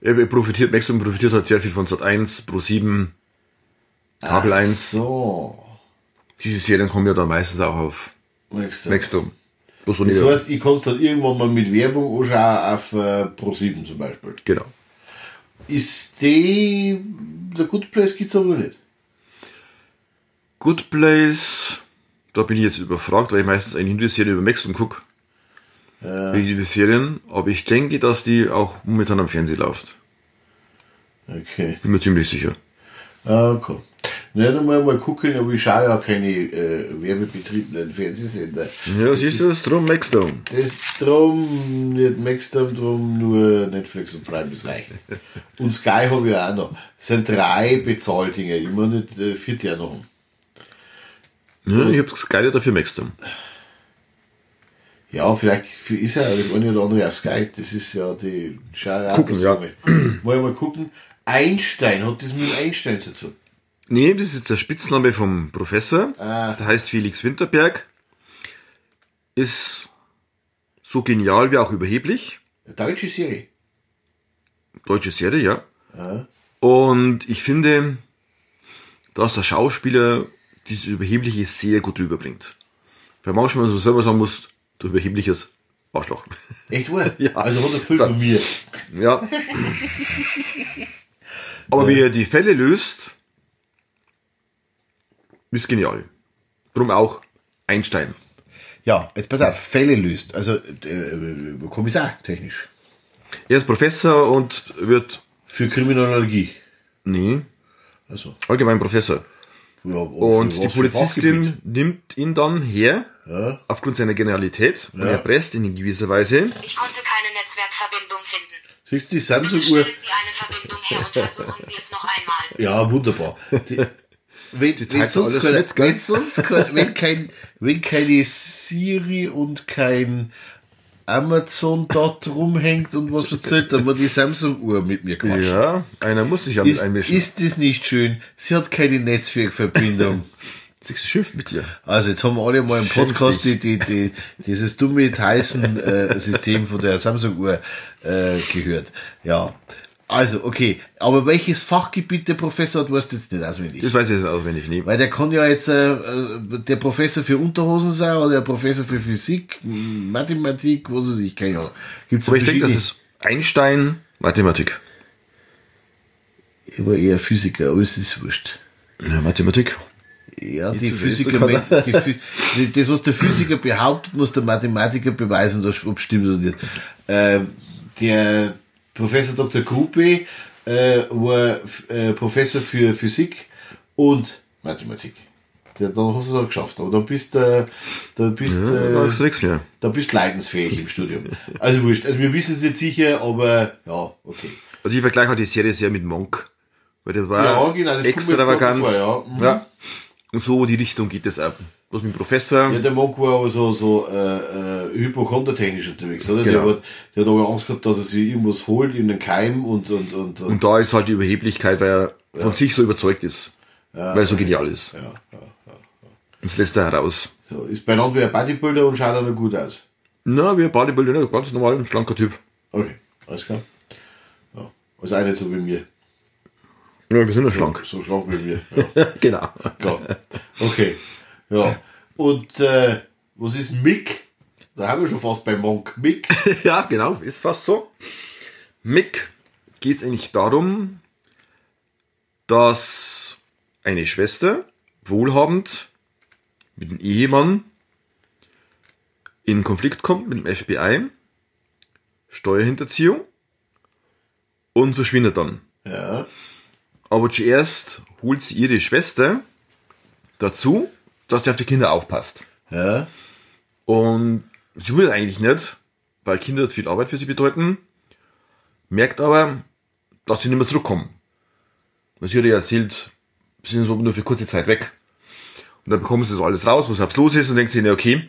Er profitiert, Maximum profitiert halt sehr viel von Sat 1, Pro 7, Kabel Ach 1. so. Diese Serien kommen ja dann meistens auch auf Maxdom. Das heißt, ich kann es dann irgendwann mal mit Werbung anschauen auf äh, Pro 7 zum Beispiel. Genau. Ist die, der Good Place gibt es aber nicht? Good Place, da bin ich jetzt überfragt, weil ich meistens eigentlich nur die Serie über Maxdom gucke. Ja. Wie die Serien. Aber ich denke, dass die auch momentan am Fernsehen läuft. Okay. Bin mir ziemlich sicher. Ah, okay. Na, dann mal, mal gucken, aber ich schaue ja keine äh, werbebetriebenen Fernsehsender. Ja, siehst du, das drum Maxdom. Das drum, nicht Maxdom, drum nur Netflix und Prime, das reicht. und Sky habe ich auch noch. Das sind drei Bezahldinger, immer nicht äh, vierte Jahr noch. Ja, ich habe Sky dafür Maxdom. Ja, vielleicht ist ja das eine oder andere auf Sky. Das ist ja die Schau Gucken, ja. Mal. mal gucken. Einstein, hat das mit Einstein zu tun? Nee, das ist der Spitzname vom Professor. Ah. Der heißt Felix Winterberg. Ist so genial wie auch überheblich. Deutsche Serie. Deutsche Serie, ja. Ah. Und ich finde, dass der Schauspieler dieses Überhebliche sehr gut rüberbringt. Weil manchmal so selber sagen muss, du überhebliches Arschloch. Echt wohl? ja. Also hat er viel von mir. Ja. Aber wie er die Fälle löst, ist genial. Drum auch Einstein. Ja, jetzt pass auf, Fälle löst. Also äh, Kommissar technisch. Er ist Professor und wird. Für Kriminologie. Nee. Also. Allgemein Professor. Ja, und die Polizistin nimmt ihn dann her, ja. aufgrund seiner Genialität, und ja. erpresst ihn in gewisser Weise. Ich konnte keine Netzwerkverbindung finden. Siehst du die Samsung-Uhr? Sie eine Verbindung her und versuchen Sie es noch einmal. Ja, wunderbar. Die, wenn, wenn, sonst kein, mit, wenn, sonst wenn, kein, wenn keine Siri und kein Amazon dort rumhängt und was erzählt, dann wird die Samsung-Uhr mit mir quatschen. Ja, einer muss sich ja mit einmischen. Ist das nicht schön? Sie hat keine Netzwerkverbindung. Sie schimpft mit dir. Also jetzt haben wir alle mal im Podcast die, die, die, dieses dumme Tyson-System äh, von der Samsung-Uhr äh, gehört. Ja. Also, okay. Aber welches Fachgebiet der Professor hat, weißt du jetzt nicht auswendig. Das weiß ich jetzt auswendig nicht. Weil der kann ja jetzt äh, der Professor für Unterhosen sein oder der Professor für Physik, Mathematik, was weiß ich, keine Ahnung. Gibt's Aber ich denke, das ist Einstein, Mathematik. Ich war eher Physiker, aber es ist wurscht. Ja, Mathematik. Ja, die Physiker, die, die, das, was der Physiker behauptet, muss der Mathematiker beweisen, ob es stimmt oder nicht. Äh, der Professor Dr. Gruppe äh, war äh, Professor für Physik und Mathematik. Der, dann hast du es auch geschafft. Aber dann bist du, da bist ja, äh, nichts mehr. Da bist leidensfähig im Studium. Also wurscht. Also wir wissen es nicht sicher, aber ja, okay. Also ich vergleiche halt die Serie sehr mit Monk. Weil der war ja, genau, das extravagant. Vor, ja. Mhm. ja. Und so die Richtung geht es ab. Was mit dem Professor. Ja, der Monk war aber so, so äh, äh, hypochondertechnisch unterwegs, oder? Genau. Der, hat, der hat aber Angst gehabt, dass er sich irgendwas holt, in den Keim und, und, und, und. Und da ist halt die Überheblichkeit, weil er ja. von sich so überzeugt ist. Ja, weil er so genial ist. Ja, ja, ja, ja. Das lässt er heraus. So, ist beieinander wie ein Bodybuilder und schaut auch noch gut aus. Na, wie ein Bodybuilder, ne? ganz normal, ein schlanker Typ. Okay, alles klar. Ja. Also auch nicht so wie mir. Ja, wir sind ja so, schlank. So schlank wie wir. Ja. genau. Klar. Okay. Ja. Und äh, was ist Mick? Da haben wir schon fast bei Monk. Mick. ja, genau, ist fast so. Mick geht es eigentlich darum, dass eine Schwester, wohlhabend, mit dem Ehemann in Konflikt kommt mit dem FBI, Steuerhinterziehung und verschwindet dann. Ja. Aber zuerst holt sie ihre Schwester dazu, dass sie auf die Kinder aufpasst. Ja. Und sie will eigentlich nicht, weil Kinder viel Arbeit für sie bedeuten, merkt aber, dass sie nicht mehr zurückkommen. Weil sie hat ja erzählt, sie sind nur für kurze Zeit weg. Und dann bekommen sie das alles raus, was jetzt los ist, und denkt sie, okay,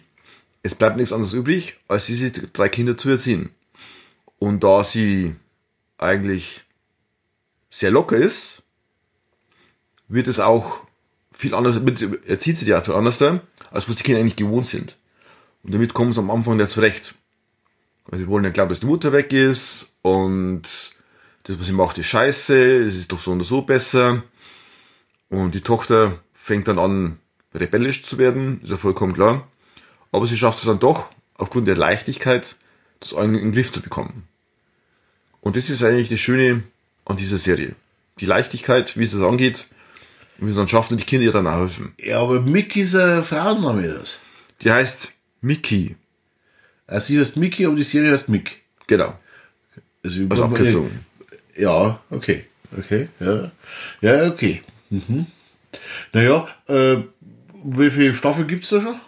es bleibt nichts anderes übrig, als diese drei Kinder zu erziehen. Und da sie eigentlich sehr locker ist, wird es auch viel anders, erzieht sie die auch viel anders als was die Kinder eigentlich gewohnt sind. Und damit kommen sie am Anfang nicht zurecht. Weil sie wollen ja glauben, dass die Mutter weg ist und das, was sie macht, ist scheiße, es ist doch so und so besser. Und die Tochter fängt dann an, rebellisch zu werden, ist ja vollkommen klar. Aber sie schafft es dann doch, aufgrund der Leichtigkeit, das in den Griff zu bekommen. Und das ist eigentlich das Schöne an dieser Serie. Die Leichtigkeit, wie es es angeht, Und dann schaffen die Kinder ihr dann auch helfen. Ja, aber Mickey ist ein Frauenname, das. Die heißt Mickey. Also sie heißt Mickey, aber die Serie heißt Mick. Genau. Also, Als Abkürzung. Ja, okay. Okay, ja. Ja, okay. Mhm. Naja, äh, wie viele Staffeln gibt's da schon?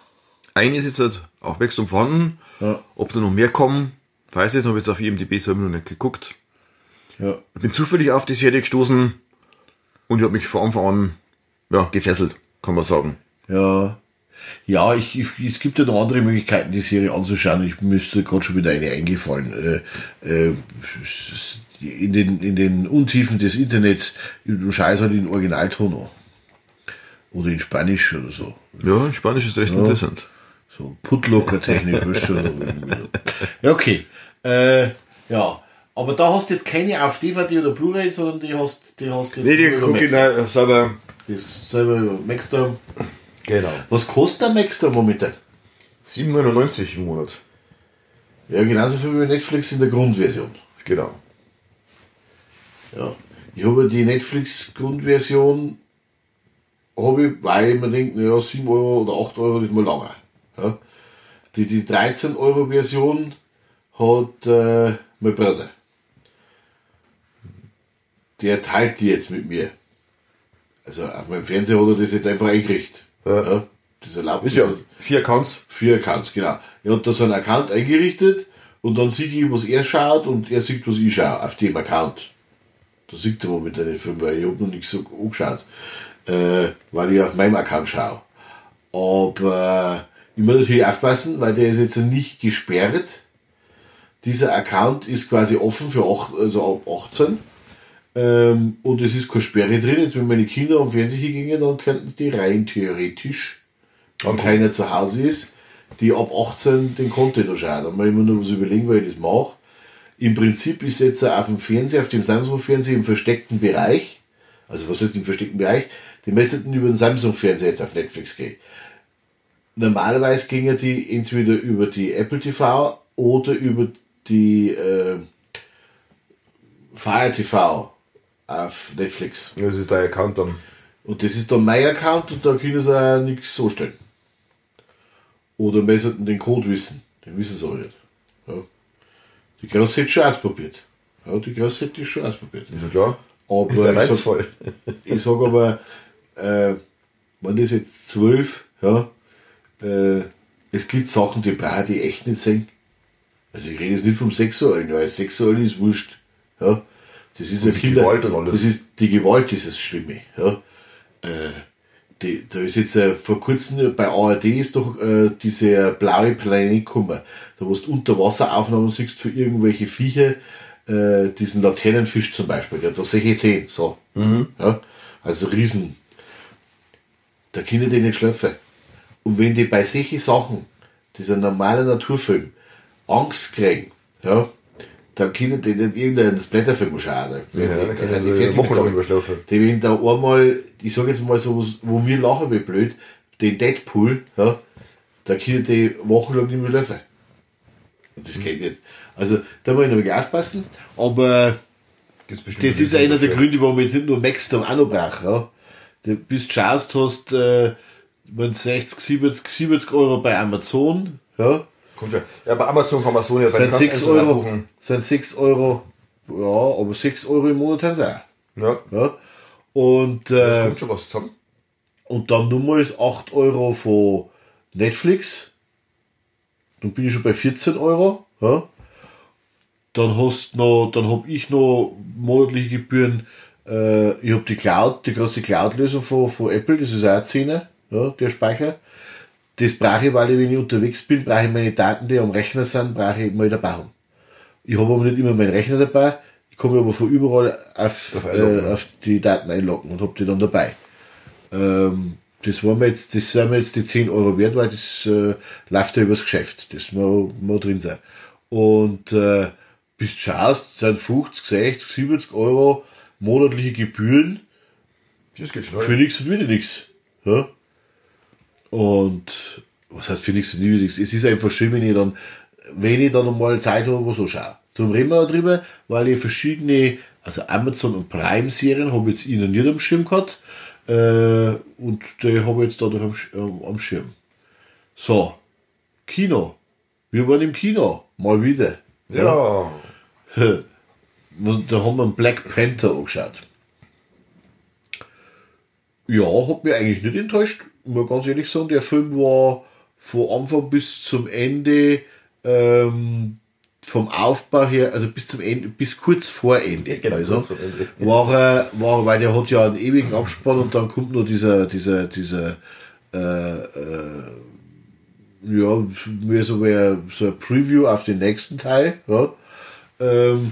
Eine ist jetzt halt auf Wechsel vorhanden. Ja. Ob da noch mehr kommen, weiß ich nicht. Habe jetzt auf IMDb selber noch nicht geguckt. Ja. Ich bin zufällig auf die Serie gestoßen und ich habe mich von Anfang an ja, gefesselt, kann man sagen. Ja. Ja, ich, ich, es gibt ja noch andere Möglichkeiten, die Serie anzuschauen. Ich müsste gerade schon wieder eine eingefallen. Äh, äh, in, den, in den Untiefen des Internets, du scheiß halt in Originalton an. Oder in Spanisch oder so. Ja, in Spanisch ist recht interessant. So Putlocker-Technik. ja, okay. Äh, ja. Aber da hast du jetzt keine auf DVD oder Blu-ray, sondern die hast, die hast du jetzt Nee, die gucke ich nicht selber. Die selber über Maxdome. Genau. Was kostet der Maxdome momentan? 7,99 im Monat. Ja, genauso viel wie Netflix in der Grundversion. Genau. Ja. Ich habe die Netflix-Grundversion, habe ich, weil ich mir denke, naja, 7 Euro oder 8 Euro ist mal lange. Ja. Die, die 13 Euro Version hat äh, mein Bruder. Der teilt die jetzt mit mir. Also auf meinem Fernseher hat er das jetzt einfach eingerichtet. Ja. Das erlaubt Ist ja vier Accounts. Vier Accounts, genau. Er hat da so einen Account eingerichtet und dann sieht ich, was er schaut und er sieht, was ich schaue auf dem Account. Da sieht er momentan den Film, weil ich habe noch nichts so angeschaut, äh, weil ich auf meinem Account schaue. Aber ich muss natürlich aufpassen, weil der ist jetzt nicht gesperrt. Dieser Account ist quasi offen für acht, also ab 18. Ähm, und es ist keine Sperre drin. Jetzt, wenn meine Kinder am Fernseher gingen, dann könnten sie die rein theoretisch wenn Okay. keiner zu Hause ist, die ab 18 den Content anschauen. Da muss ich mir nur was überlegen, weil ich das mache. Im Prinzip ist jetzt auf dem Fernseher, auf dem Samsung-Fernseher im versteckten Bereich, also was heißt im versteckten Bereich, die müssten über den Samsung-Fernseher jetzt auf Netflix gehen. Normalerweise ginge die entweder über die Apple TV oder über die äh, Fire TV auf Netflix. Das ist dein Account dann. Und das ist dann mein Account und da können sie auch nichts so stellen. Oder wir sollten den Code wissen. Den wissen sie aber nicht. Ja. Die Grosse hätte schon ausprobiert. Ja, die Grosse hätte schon ausprobiert. Ist ja klar. Aber Ist ja ich sag, reizvoll. ich sag aber, äh, wenn das jetzt zwölf, ja, äh, es gibt Sachen, die brauche ich echt nicht sehen. Also ich rede jetzt nicht vom Sexuellen, weil Sexuell ist wurscht. Ja. Das ist ja die Kinder. Gewalt und alles. Das ist die Gewalt ist das Schlimme. Ja. Äh, die, da ist jetzt äh, vor kurzem bei ARD ist doch äh, diese blaue Planet gekommen, da wo du Unterwasseraufnahmen siehst für irgendwelche Viecher, äh, diesen Laternenfisch zum Beispiel, der hat da solche Zehen, so. Ja, also Riesen. Da können die nicht schlafen. Und wenn die bei solchen Sachen, dieser normale Naturfilm, Angst kriegen, ja, dann können die nicht irgendeinen Splatterfilm schauen. Ja, die- können sie die wochenlang überschlafen. Die wenn da einmal, ich sage jetzt mal so, wo wir lachen wie blöd, den Deadpool, ja, da können die wochenlang nicht mehr schlafen. Und das geht nicht. Also da muss ich noch aufpassen, aber das ist einer der dafür. Gründe, warum wir jetzt nicht nur Maxdom auch noch brauchen. Ja. Du bist schaust, hast äh, wenn 60, 70, 70 Euro bei Amazon, ja, Kommt ja. ja, bei Amazon kann man so seine sind 6 einzeln Euro, sind 6 Euro, ja, aber 6 Euro im Monat haben sie auch. Ja, Ja. Und, äh, kommt schon was zusammen. und dann nochmals 8 Euro von Netflix. Dann bin ich schon bei 14 Euro. Ja. Dann hast noch, dann habe ich noch monatliche Gebühren. Äh, ich habe die Cloud, die große Cloud-Lösung von, von Apple, das ist auch 10, ja, der Speicher. Das brauche ich, weil ich, wenn ich unterwegs bin, brauche ich meine Daten, die am Rechner sind, brauche ich mal dabei haben. Ich habe aber nicht immer meinen Rechner dabei. Ich kann mich aber von überall auf, Auf äh, auf die Daten einloggen und habe die dann dabei. Ähm, das war mir jetzt, das sind mir jetzt die 10 Euro wert, weil das äh, läuft ja übers Geschäft. Das muss, muss drin sein. Und äh, bis du schaust, sind 50, 60, 70 Euro monatliche Gebühren Das geht schnell. für nichts und wieder nichts. Ja? Und was heißt für nichts und nichts? Es ist einfach schön, wenn ich dann, wenn ich dann einmal Zeit habe, was anschaue. Darum reden wir auch drüber, weil ich verschiedene, also Amazon und Prime-Serien habe ich jetzt ich noch nicht am Schirm gehabt. Äh, und die habe ich jetzt dadurch am, ähm, am Schirm. So, Kino. Wir waren im Kino, mal wieder. Ja. Und da haben wir einen Black Panther angeschaut. Ja, hat mich eigentlich nicht enttäuscht. Muss ganz ehrlich sagen, der Film war von Anfang bis zum Ende ähm, vom Aufbau her, also bis zum Ende, bis kurz vor Ende. Ja, genau, also, vor Ende. War, er- war, weil der hat ja einen ewigen Abspann und dann kommt nur dieser, dieser, dieser, äh, äh, ja, mehr so, wie so ein Preview auf den nächsten Teil. Ja. Ähm,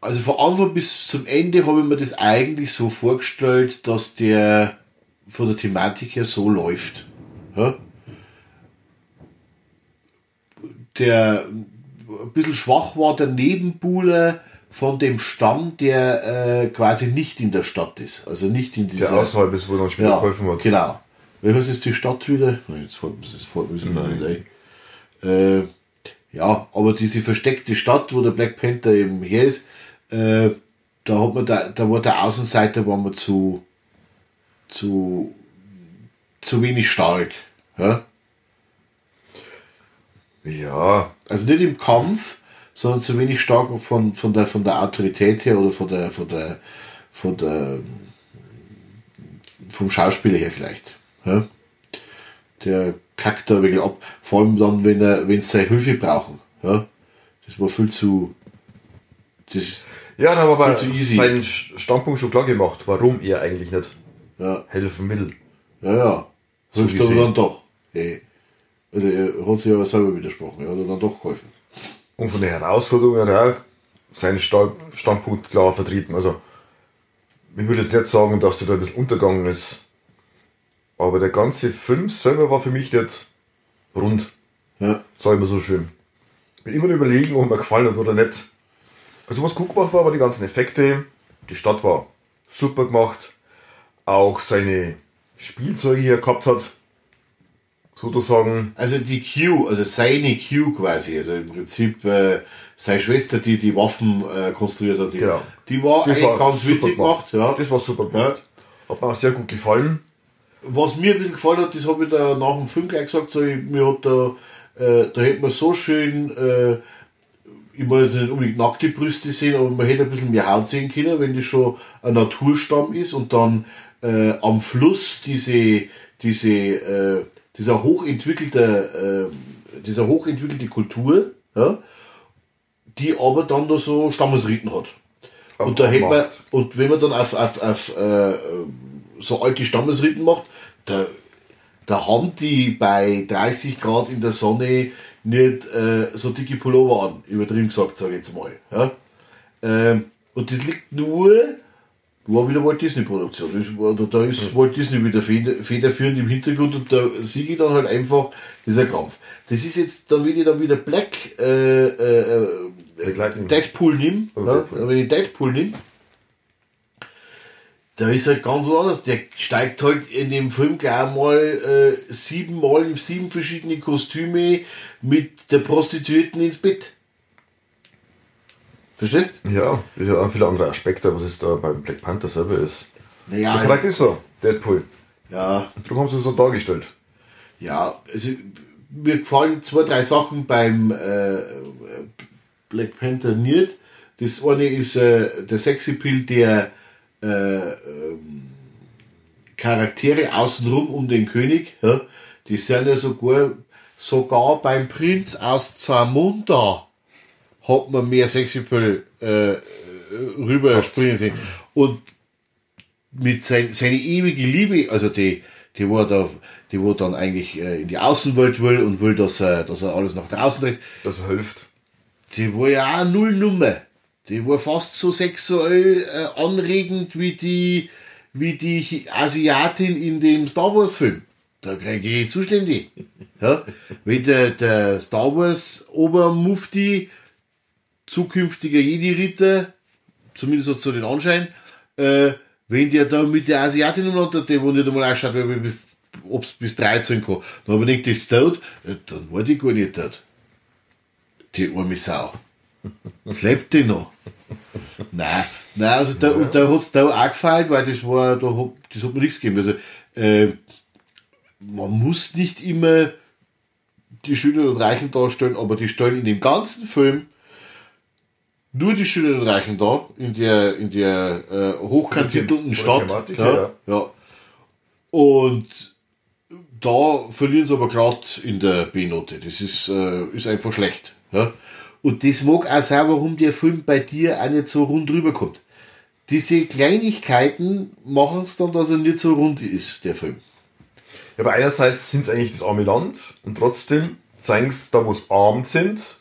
also von Anfang bis zum Ende habe ich mir das eigentlich so vorgestellt, dass der von der Thematik her so läuft. Ja? Der ein bisschen schwach war der Nebenbuhler von dem Stamm, der äh, quasi nicht in der Stadt ist. Also nicht in dieser Der außerhalb ist, wo dann später ja, geholfen wird. Genau. Heißt jetzt die Stadt wieder? Na, Jetzt fällt mir das fällt mir ein. Äh, ja, aber diese versteckte Stadt, wo der Black Panther eben her ist, äh, da hat man da, da war der Außenseiter war man zu, zu, zu wenig stark. Ja? Ja, Also nicht im Kampf, sondern zu wenig stark von, von, der, von der Autorität her oder von der, von der, von der, vom Schauspieler her vielleicht. Ja? Der kackt da wirklich ab, vor allem dann, wenn er, wenn sie seine Hilfe brauchen. Ja? Das war viel zu, das, ja, da haben wir aber seinen Standpunkt schon klar gemacht, warum er eigentlich nicht ja, helfen will. ja, ja. So Hilft aber dann doch. Hey. Also er hat sich ja selber widersprochen, er hat dann doch geholfen. Und von der Herausforderung her seinen Sta- Standpunkt klar vertreten. Also, ich würde jetzt nicht sagen, dass der da ein bisschen untergegangen ist. Aber der ganze Film selber war für mich nicht rund. Ja. Sag ich mal so schön. Bin immer nur überlegen, ob mir gefallen hat oder nicht. Also was gut gemacht war, war die ganzen Effekte. Die Stadt war super gemacht. Auch seine Spielzeuge, die er gehabt hat. Sozusagen. Also die Q, also seine Q quasi, also im Prinzip äh, seine Schwester, die die Waffen äh, konstruiert hat, die, Genau. die war Das eigentlich war ganz witzig gemacht. Ja. Das war super gemacht. Hat mir auch sehr gut gefallen. Was mir ein bisschen gefallen hat, das habe ich da nach dem Film gleich gesagt, so, ich, mir hat da, äh, da hätte man so schön, äh, ich muss jetzt nicht unbedingt nackte Brüste sehen, aber man hätte ein bisschen mehr Haut sehen können, wenn das schon ein Naturstamm ist und dann äh, am Fluss diese, diese, äh, dieser hochentwickelte, äh, dieser hochentwickelte Kultur, ja, die aber dann da so Stammesriten hat. Auf Und da hätte man, und wenn man dann auf, auf, auf äh, so alte Stammesriten macht, da, da haben die bei 30 Grad in der Sonne nicht äh, so dicke Pullover an, übertrieben gesagt, sage ich jetzt mal. Ja? Ähm, und das liegt nur, war wieder Walt Disney Produktion. Das war, da, da ist Walt Disney wieder feder, federführend im Hintergrund und da sehe ich dann halt einfach dieser Krampf. Das ist jetzt dann, wenn ich dann wieder Black äh, äh, äh. Deadpool nimm, Oh, Deadpool. wenn ich Deadpool nimm, da ist halt ganz was anderes. Der steigt halt in dem Film gleich mal äh, siebenmal in sieben verschiedene Kostüme mit der Prostituierten ins Bett. Verstehst? Ja, ist ja auch viele andere Aspekte, was es da beim Black Panther selber ist. Naja, Der Charakter ist so, Deadpool. ja, Darum haben sie es so dargestellt. ja, also mir gefallen zwei, drei Sachen beim äh, Black Panther nicht. Das eine ist äh, der Sexappeal der äh, ähm, Charaktere außenrum um den König. Ja? Die sind ja sogar, sogar beim Prinz aus Zamunda hat man mehr Sexappeal äh, rüber springen sehen. Und mit sein, seine ewige Liebe, also die, die wo er da, die wo dann eigentlich äh, in die Außenwelt will und will, dass er, dass er alles nach draußen trägt, Das hilft. die war ja auch null Nummer. Die war fast so sexuell äh, anregend wie die, wie die Asiatin in dem Star Wars Film. Da kriege ich Zustände. Ja? Wenn der, der Star Wars Obermufti, zukünftiger Jedi-Ritter, zumindest hat so den Anschein, äh, wenn der da mit der Asiatin umeinander, die wo nicht einmal ausschaut, wie bis, ob's bis 13 kann, dann habe ich gedacht, die ist tot, äh, dann war die gar nicht tot. Die arme Sau. Das lebt die noch. Nein, nein, also da, und da hat es da auch gefallen, weil das war, da hat, das hat mir nichts gegeben. Also, äh, man muss nicht immer die Schönen und Reichen darstellen, aber die stellen in dem ganzen Film nur die Schönen und Reichen da, in der, in der äh, hochkantitelten Stadt. Ja, her, ja. Und da verlieren sie aber gerade in der B-Note. Das ist, äh, ist einfach schlecht. Ja? Und das mag auch sein, warum der Film bei dir auch nicht so rund rüberkommt. Diese Kleinigkeiten machen es dann, dass er nicht so rund ist, der Film. Ja, aber einerseits sind es eigentlich das arme Land und trotzdem zeigen es da, wo es arm sind,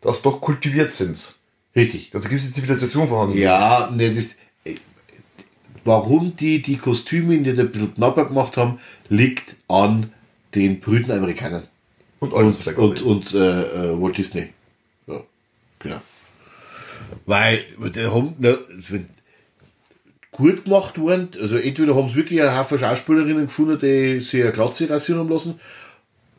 dass doch kultiviert sind. Richtig. Also gibt es die Zivilisation vorhanden. Ja, ne, das, äh, warum die die Kostüme nicht ein bisschen knapper gemacht haben, liegt an den brüden Amerikanern. Und Und, und, und äh, äh, Walt Disney. Ja, genau. Weil, die haben, ne, wenn gut gemacht worden, also entweder haben sie wirklich eine Haufen Schauspielerinnen gefunden, die sich eine Glatze rasieren haben lassen,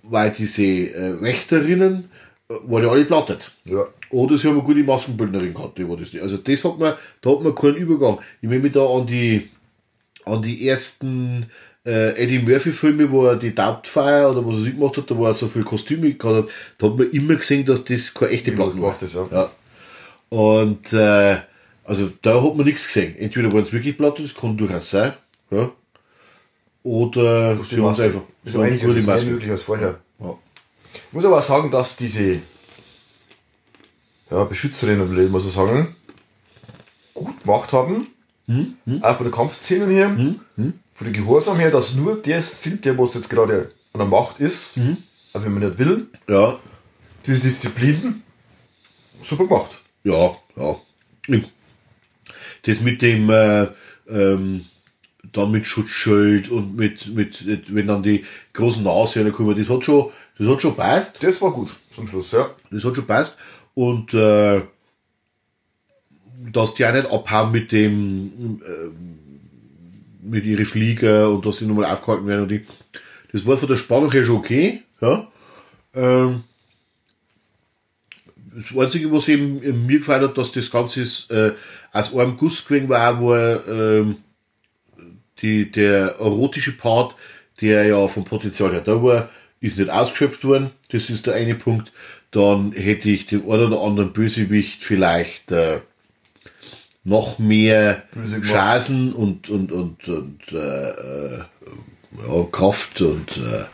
weil diese äh, Wächterinnen äh, waren ja alle plattet. ja. Oder sie haben eine gute Maskenbildnerin gehabt, die war das nicht. Also das hat man, da hat man keinen Übergang. Ich will mich da an die, an die ersten äh, Eddie Murphy Filme, wo er die Doubtfire oder was er sich gemacht hat, da wo er so viel Kostüme gehabt hat, da hat man immer gesehen, dass das keine echte Platten war. ist, ja. ja. Und äh, also da hat man nichts gesehen. Entweder waren es wirklich Platten, das kann durchaus sein, ja. Oder Durch sie haben Maske. einfach ist mehr Maske. möglich als vorher. Ja. Ich muss aber auch sagen, dass diese ja, Beschützerinnen, will ich mal so sagen, gut gemacht haben. Hm? Auch von der Kampfszenen her, von der Gehorsam her, dass nur der sind, der was jetzt gerade an der Macht ist, Hm? also wenn man nicht will, ja, diese Disziplin, super gemacht. Ja, ja. Das mit dem, äh, ähm, dann mit Schutzschild und mit, mit, wenn dann die großen Nashörner kommen, das hat schon, das hat schon passt. Das war gut zum Schluss, ja. Das hat schon passt. Und, äh, dass die auch nicht abhauen mit dem, ähm, mit ihren Flieger und dass sie nochmal aufgehalten werden und die, das war von der Spannung her schon okay, ja. Ähm, das Einzige, was eben äh, mir gefallen hat, dass das Ganze ist, äh, aus einem Guss gewesen war, wo ähm, die, der erotische Part, der ja vom Potenzial her da war, ist nicht ausgeschöpft worden. Das ist der eine Punkt. Dann hätte ich dem einen oder anderen Bösewicht vielleicht äh, noch mehr. Chancen und, und, und, und äh, äh, ja, Kraft und äh,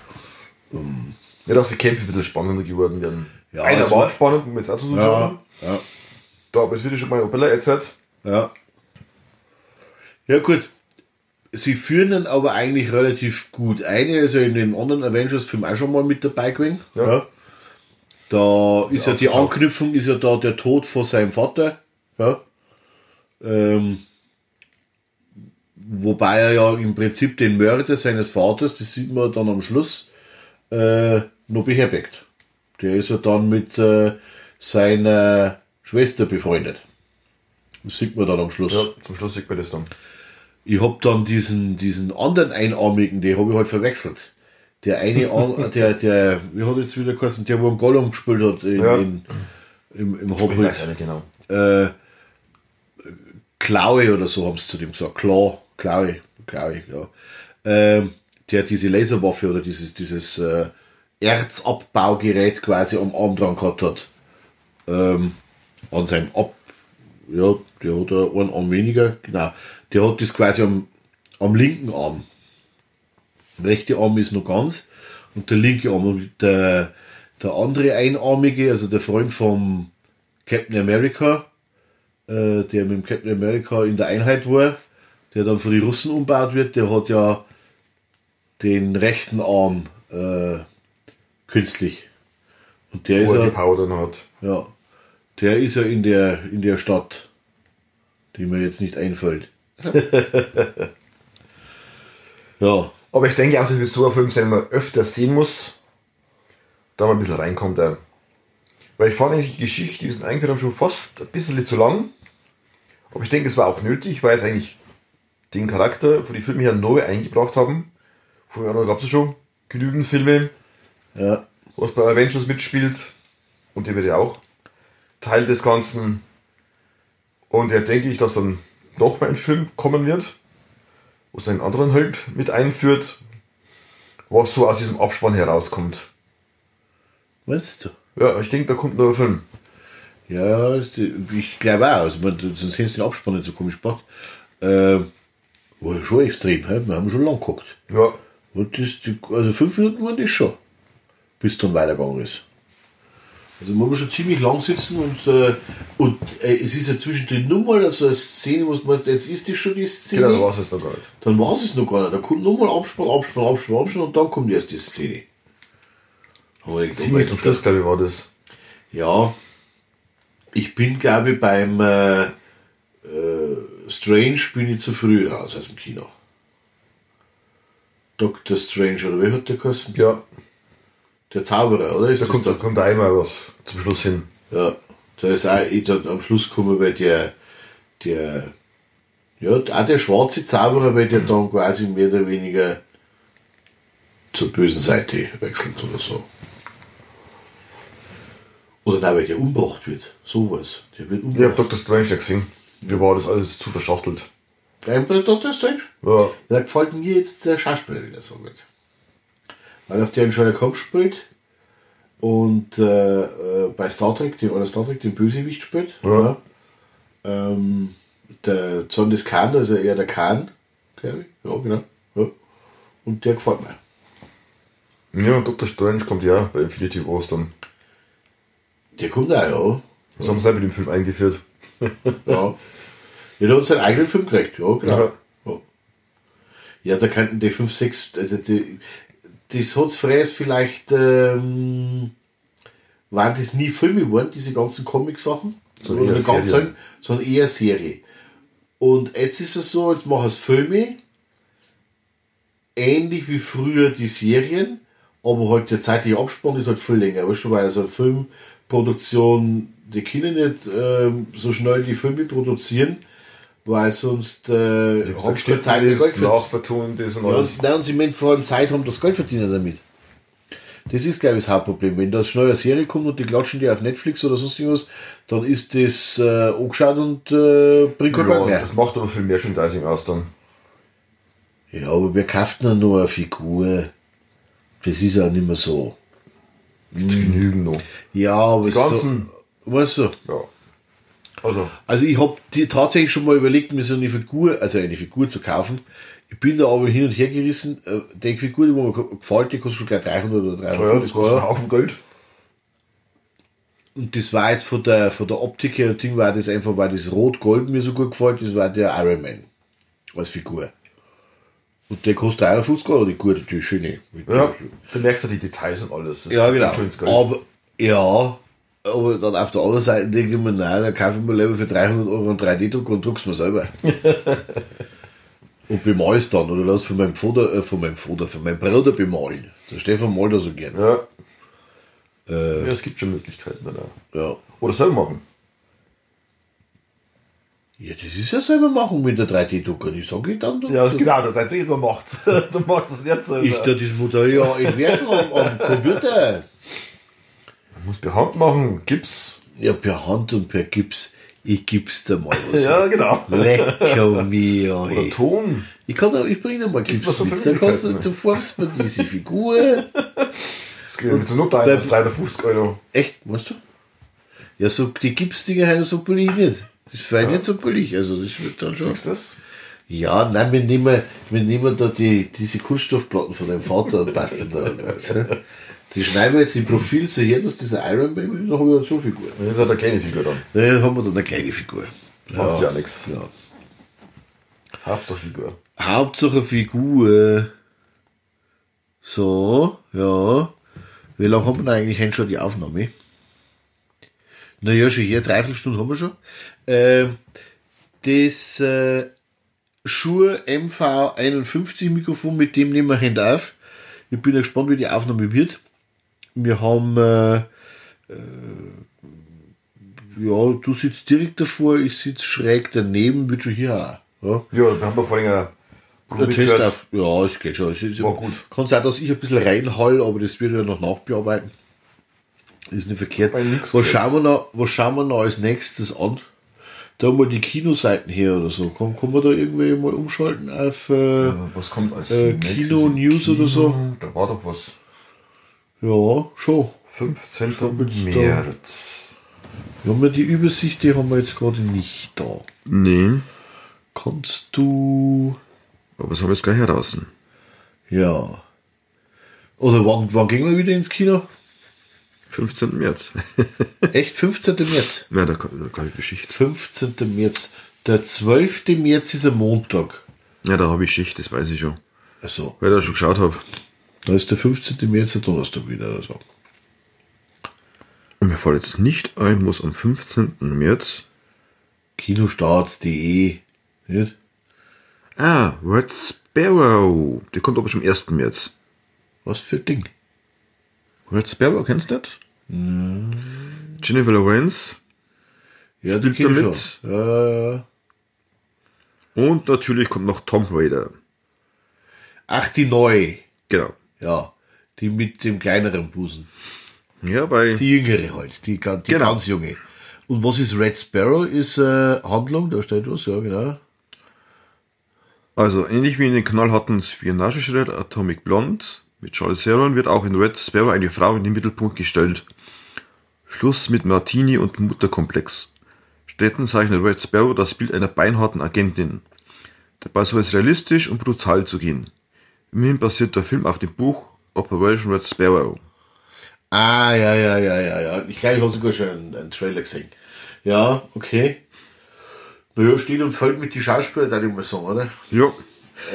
Ja, dass die Kämpfe ein bisschen spannender geworden werden. Ja, Einer war spannend, um jetzt auch zu ja, sagen. ja. Da, aber es wird ja schon mal Opella erzählt. Ja. Ja, gut. Sie führen ihn aber eigentlich relativ gut ein. Ist ja in den anderen Avengers-Film auch schon mal mit dabei gewesen. Ja. Da ist ja die. Anknüpfung, ist ja da der Tod von seinem Vater. Ja. Ähm, wobei er ja im Prinzip den Mörder seines Vaters, das sieht man dann am Schluss, äh, noch beherbergt. Der ist ja dann mit äh, seiner Schwester befreundet. Das sieht man dann am Schluss. Ja, zum Schluss sieht man das dann. Ich hab dann diesen, diesen anderen Einarmigen, den habe ich halt verwechselt. Der eine, der, der, wie hat jetzt wieder geheißen, der wo einen Gollum gespielt hat in, Ja. in, im, im Ich weiß Hobbit. nicht genau. Äh, Klaue oder so haben sie zu dem gesagt. Claw, Klaue, Klaue, ja. Ähm, der diese Laserwaffe oder dieses, dieses äh, Erzabbaugerät quasi am Arm dran gehabt hat. Ähm, an seinem Ab, ja, der hat da einen Arm weniger, genau. Der hat das quasi am, am linken Arm. Der rechte Arm ist noch ganz und der linke Arm. Und der, der andere Einarmige, also der Freund vom Captain America, äh, der mit dem Captain America in der Einheit war, der dann von den Russen umbaut wird, der hat ja den rechten Arm äh, künstlich. Und der ist Wo er ja, die Power dann hat. ja, der ist ja in der, in der Stadt, die mir jetzt nicht einfällt. ja, Aber ich denke auch, dass wir so einen Film sein, man öfter sehen muss, da man ein bisschen reinkommt. Auch. Weil ich fand eigentlich die Geschichte, die wir sind eingeführt haben, schon fast ein bisschen zu lang. Aber ich denke, es war auch nötig, weil es eigentlich den Charakter von den Filmen her neu eingebracht haben. Vorher gab es ja schon genügend Filme, ja, was bei Avengers mitspielt. Und der wird ja auch Teil des Ganzen. Und er denke ich, dass dann noch mal ein Film kommen wird, wo es einen anderen halt mit einführt, was so aus diesem Abspann herauskommt. Meinst du? Ja, ich denke, da kommt noch ein Film. Ja, ich glaube auch. Also, man, sonst hätten sie den Abspann nicht so komisch gemacht. Äh, war schon extrem. He? Wir haben schon lang geguckt. Ja, Und das, also fünf Minuten waren das schon, bis es dann weitergegangen ist. Also man muss schon ziemlich lang sitzen und, äh, und äh, es ist ja zwischendrin nur mal so eine Szene, was man jetzt ist das schon die Szene. genau, da war es noch gar nicht. Dann war es noch gar nicht. Da kommt nochmal Abspann, Abspann, Abspann, Abspann und dann kommt erst die Szene. Aber ich Ziemlich zum Schluss, glaube ich, war das. Ja, ich bin, glaube ich, beim äh, äh, Strange bin ich zu früh raus aus dem Kino. Dr. Strange, oder wie hat der geheißen? Ja, Der Zauberer, oder? Ist da kommt, da kommt einmal was zum Schluss hin. Ja, da ist auch ich dann am Schluss gekommen, weil der, der, ja, auch der schwarze Zauberer, weil der dann quasi mehr oder weniger zur bösen Seite wechselt oder so. Oder nein, weil der umgebracht wird. Sowas. Der wird Ich habe umgebracht. Dr. Strange gesehen. Mir war das alles zu verschachtelt. Beim Dr. Strange? Ja, Da gefällt mir jetzt der Schauspieler wieder so gut. Weil auch der einen Sherlock Holmes spielt und äh, äh, bei Star Trek, den, oder Star Trek den Bösewicht spielt. Ja. Ähm, der Zorn des Khan, also eher der Khan, glaube ich. Ja, genau. Ja. Und der gefällt mir. ja und Dr. Strange kommt ja bei Infinity Wars dann. Der kommt auch, Das haben sie auch mit dem Film eingeführt. ja. ja. Ja, der hat seinen eigenen Film gekriegt, ja, genau. Ja. Ja, ja da könnten die 5, 6, also die, das hat es vielleicht, ähm, waren das nie Filme geworden, diese ganzen Comic-Sachen, So Oder ganz sagen, sondern eher Serie. Und jetzt ist es so, jetzt machen es Filme, ähnlich wie früher die Serien, aber halt der zeitliche Abspann ist halt viel länger. Weißt du, weil also Filmproduktion, die können nicht ähm, so schnell die Filme produzieren, weil sonst äh, sie keine Zeit mehr Geld Nachvertonen, das und ja, alles. nein, und sie meinen vor allem Zeit haben, das Geld verdienen damit. Das ist, glaube ich, das Hauptproblem. Wenn da eine Serie kommt und die klatschen die auf Netflix oder sonst irgendwas, dann ist das äh, angeschaut und äh, bringt kein Geld Ja, mehr. das macht aber viel Merchandising aus dann. Ja, aber wir kaufen dann nur eine Figur. Das ist ja nicht mehr so. Gibt genügend noch. Ja, aber Die ganzen, so, weißt du, ja. Also, Also ich habe tatsächlich schon mal überlegt, mir so eine Figur, also eine Figur zu kaufen. Ich bin da aber hin und her gerissen. Äh, Die Figur, die mir gefällt, die kostet schon gleich 300 oder ja, 350 das kostet einen. Haufen Geld. Und das war jetzt von der, von der Optik her, und Ding war das einfach, weil das Rot-Gold mir so gut gefällt, das war der Iron Man als Figur. Und der kostet 51 Euro, die gute, die schöne. Ja, da merkst du die Details und alles. Das Ja, genau. Aber, ja, aber dann auf der anderen Seite denke ich mir, nein, dann kaufe ich mir lieber für 300 Euro einen 3D-Druck und druck's mir selber. und bemal's dann, oder lass von meinem Vater, äh, von meinem Vater, von meinem Bruder bemalen. Der Stefan malt das so gern. ja. Äh. ja, es gibt schon Möglichkeiten auch. Ja. Oder selber machen. Ja, das ist ja selber machen mit der 3D-Drucker. Die sage ich dann. Ja, genau, der 3D macht Du machst es nicht selber. Ich da das Modell ja entwerfen am, am Computer. Muss per Hand machen, Gips. Ja, per Hand und per Gips. Ich gib's dir mal was. Ja, genau. Lecker mir. Oder. Ton. Ich kann ich bringe dir mal Gips was so mit. Dann kannst du, du formst mir diese Figur. Das geht jetzt nur dein, Beim- 350 Euro. Echt, weißt du? Ja, so die Gipsdinger haben so billig nicht. Das ist vielleicht nicht so billig. Also das wird dann schon. Siehst du das? Ja, nein, wir nehmen, wir nehmen da die, diese Kunststoffplatten von deinem Vater und basteln da irgendwas. Die schneiden wir jetzt im Profil so her, dass dieser Iron Man, da habe ich halt so Figur. Das ist halt eine kleine Figur dann. Da haben wir dann eine kleine Figur. Macht ja nichts. Ja. Hauptsache Figur. Hauptsache Figur. So, ja. Wie lange haben wir denn eigentlich heute schon die Aufnahme? Naja, schon hier, dreiviertel Stunden haben wir schon. Ähm, das äh, Shure MV51 Mikrofon, mit dem nehmen wir Hand auf. Ich bin ja gespannt, wie die Aufnahme wird. Wir haben, äh, äh, ja, du sitzt direkt davor, ich sitze schräg daneben, wird schon hier auch. Ja. Ja, da haben wir vorhin Der Probe Test auf, ja, es geht schon. Es ist, War gut. Kann sein, dass ich ein bisschen reinhall, aber das wird ja noch nachbearbeiten. Ist nicht verkehrt. Was schauen, wir noch, was schauen wir noch als nächstes an? Da mal die Kinoseiten her oder so. Kann, kann man da irgendwie mal umschalten auf. Äh, Äh, was kommt als Äh? Kino, News oder so? Da war doch was. Ja, schon. 15. jetzt da- März. Wir haben ja die Übersicht, die haben wir jetzt gerade nicht da. Nee, Kannst du. aber das haben wir jetzt gleich heraus. Ja. Oder wann, wann gehen wir wieder ins Kino? 15. März. Echt? 15. März? Na, da kann, da kann ich Geschichte. 15. März. Der 12. März ist ein Montag. Ja, da habe ich Schicht, das weiß ich schon. Also, Weil ich da schon geschaut habe. Da ist der 15. März der Donnerstag wieder oder so. Und mir fällt jetzt nicht ein, muss am 15. März. Kinostarts.de. Nicht? Ah, Red Sparrow. Die kommt aber schon am 1. März. Was für ein Ding? Red Sparrow, kennst du das? Jennifer Lawrence. Ja, Spielt damit? Ja, ja, ja. Und natürlich kommt noch Tomb Raider. Ach, die neue. Genau. Ja. Die mit dem kleineren Busen. Ja, bei. Die jüngere halt. Die, die Genau. ganz junge. Und was ist Red Sparrow? Ist äh, Handlung, da steht was, ja genau. Also ähnlich wie in den knallharten Spionageschritt Atomic Blonde mit Charles Theron wird auch in Red Sparrow eine Frau in den Mittelpunkt gestellt. Schluss mit Martini und Mutterkomplex. Stattdessen zeichnet Red Sparrow das Bild einer beinharten Agentin. Dabei soll es realistisch und brutal zugehen. Immerhin basiert der Film auf dem Buch Operation Red Sparrow. Ah, ja, ja, ja, ja, ja. Ich glaube, ich habe sogar schon einen, einen Trailer gesehen. Ja, okay. Naja, steht und fällt mit die Schauspieler, da ich mal sagen, oder? Ja.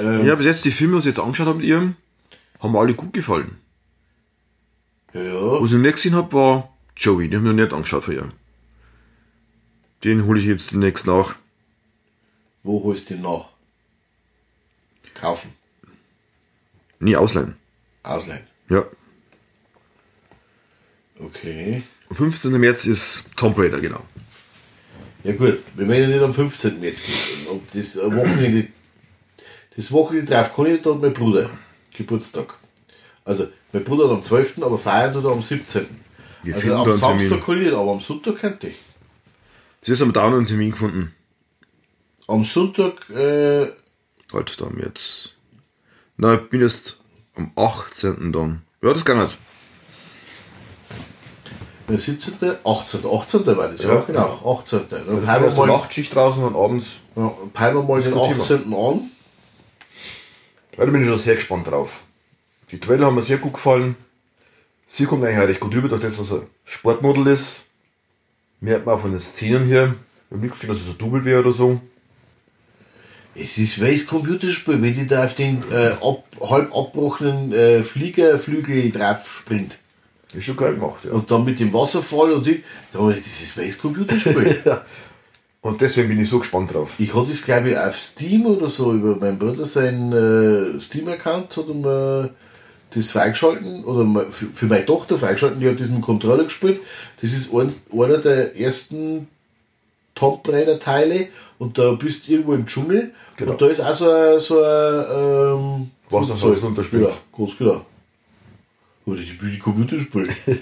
ja, bis jetzt die Filme, was ich jetzt angeschaut habe mit ihr, haben mir alle gut gefallen. Ja, ja. Was ich nicht gesehen habe, war Joey. Den habe ich noch nicht angeschaut von ihr. Den hole ich jetzt demnächst nach. Wo holst du den nach? Kaufen. Nie ausleihen. Ausleihen. Ja. Okay. Am 15. März ist Tomb Raider, genau. Ja gut, wir werden ja nicht am 15. März gehen. Ob das Wochenende, das Wochenende drauf kann ich, da hat mein Bruder Geburtstag. Also, mein Bruder hat am 12., aber feiern tut er am 17. Wir also am da Samstag kann ich nicht, aber am Sonntag könnte ich. Sie am Down einen Termin gefunden. Am Sonntag, äh, Halt, da haben wir jetzt. Na, ich bin jetzt am 18. dann. Ja, das kann nicht. der 17., 18., 18. war das, ja, Ja, genau, 18. Dann Ich peilen wir mal, Nachtschicht draußen und abends. ja, peilen wir mal den Thema. 18. an. Ja, da bin ich schon sehr gespannt drauf. Die Trailer haben mir sehr gut gefallen. Sie kommt eigentlich auch recht gut rüber, durch das, dass er Sportmodel ist. Merkt man auch von den Szenen hier. Wir haben nichts gesehen, dass es ein Double wäre oder so. Es ist weißt Computerspiel, wenn die da auf den äh, ab, halb abbrochenen äh, Fliegerflügel drauf springt. Ist schon geil gemacht, ja. Und dann mit dem Wasserfall und die, da ich, das ist weißt Computerspiel. Und deswegen bin ich so gespannt drauf. ich hatte das glaube ich auf Steam oder so, über meinen Bruder seinen äh, Steam-Account hat er mir das freigeschalten, oder für, für meine Tochter freigeschalten, die hat diesen Controller gespielt. Das ist eins, einer der ersten Tomb Raider Teile und da bist du irgendwo im Dschungel Genau. und da ist auch so ein, so ein ähm, Wasserfall Flugzeug. runterspült. Ja, ganz genau. Oder die die Computerspiele.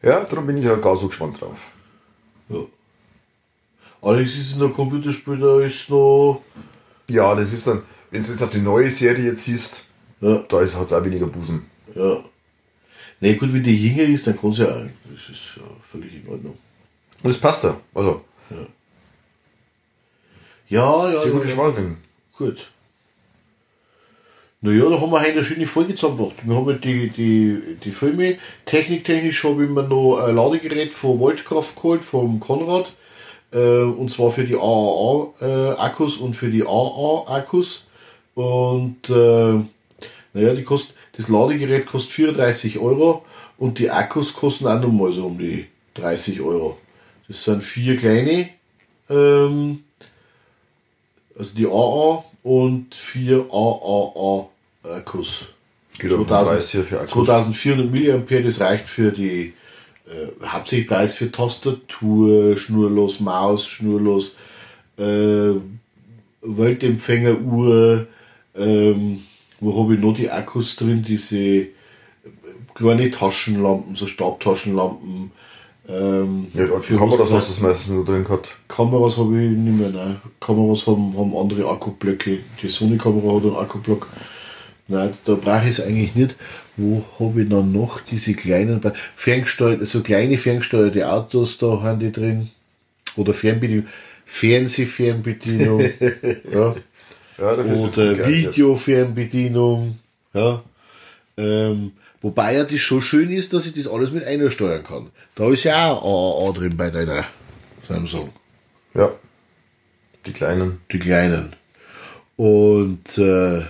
Ja, darum bin ich ja gar so gespannt drauf. ja. Allerdings ist es noch Computerspiel, da ist noch. Ja, das ist dann, wenn du jetzt auf die neue Serie jetzt siehst, Ja, da ist halt auch weniger Busen. ja. Ne, gut, wenn die jünger ist, dann kann sie ja. Das ist ja völlig in Ordnung. Und es passt ja. Also, Ja, ja. sehr ja, gute ja. Drin. Gut. Naja, da haben wir heute eine schöne Folge zusammengebracht. Wir haben die, die, die Filme. Techniktechnisch habe ich mir noch ein Ladegerät von Voltkraft geholt, vom Konrad. Äh, und zwar für die AAA-Akkus und für die AA-Akkus. Und äh, naja, die kost, das Ladegerät kostet 34 Euro und die Akkus kosten auch nochmal so um die 30 Euro. Das sind vier kleine. Ähm, also die AA und vier AAA Akkus. Geht auf den Preis hier für Akkus. 2400 mAh, das reicht für die äh, hauptsächlich Preis für Tastatur, schnurlos, Maus, schnurlos, äh, Weltempfängeruhr, ähm, wo habe ich noch die Akkus drin, diese kleine Taschenlampen, so Stabtaschenlampen. Ähm, Ja, Kameras was- hast du das meistens nur drin gehabt. Kameras habe ich nicht mehr, nein. Kameras haben, haben andere Akkublöcke. Die Sony-Kamera hat einen Akkublock. Nein, da brauche ich es eigentlich nicht. Wo habe ich dann noch diese kleinen, ferngesteuerte, so kleine ferngesteuerte Autos, da haben die drin. Oder Fernbedienung, Fernsehfernbedienung. ja. Ja, Oder. Videofernbedienung. Ja. Ähm, wobei ja das schon schön ist, dass ich das alles mit einer steuern kann. Da ist ja auch AAA drin bei deiner Samsung. Ja. Die kleinen. Die kleinen. Und äh,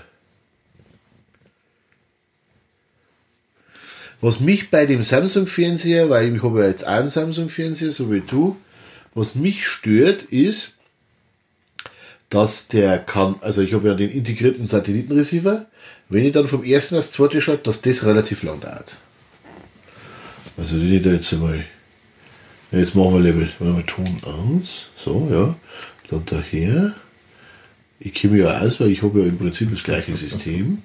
was mich bei dem Samsung-Fernseher, weil ich habe ja jetzt einen Samsung-Fernseher, so wie du, was mich stört, ist, dass der kann, also ich habe ja den integrierten Satellitenreceiver, wenn ich dann vom ersten aufs zweite schalte, dass das relativ lang dauert. Also wenn ich da jetzt einmal, jetzt machen wir Level, wenn wir Ton aus, so, ja, dann daher, ich kenne mich ja aus, weil ich habe ja im Prinzip das gleiche System.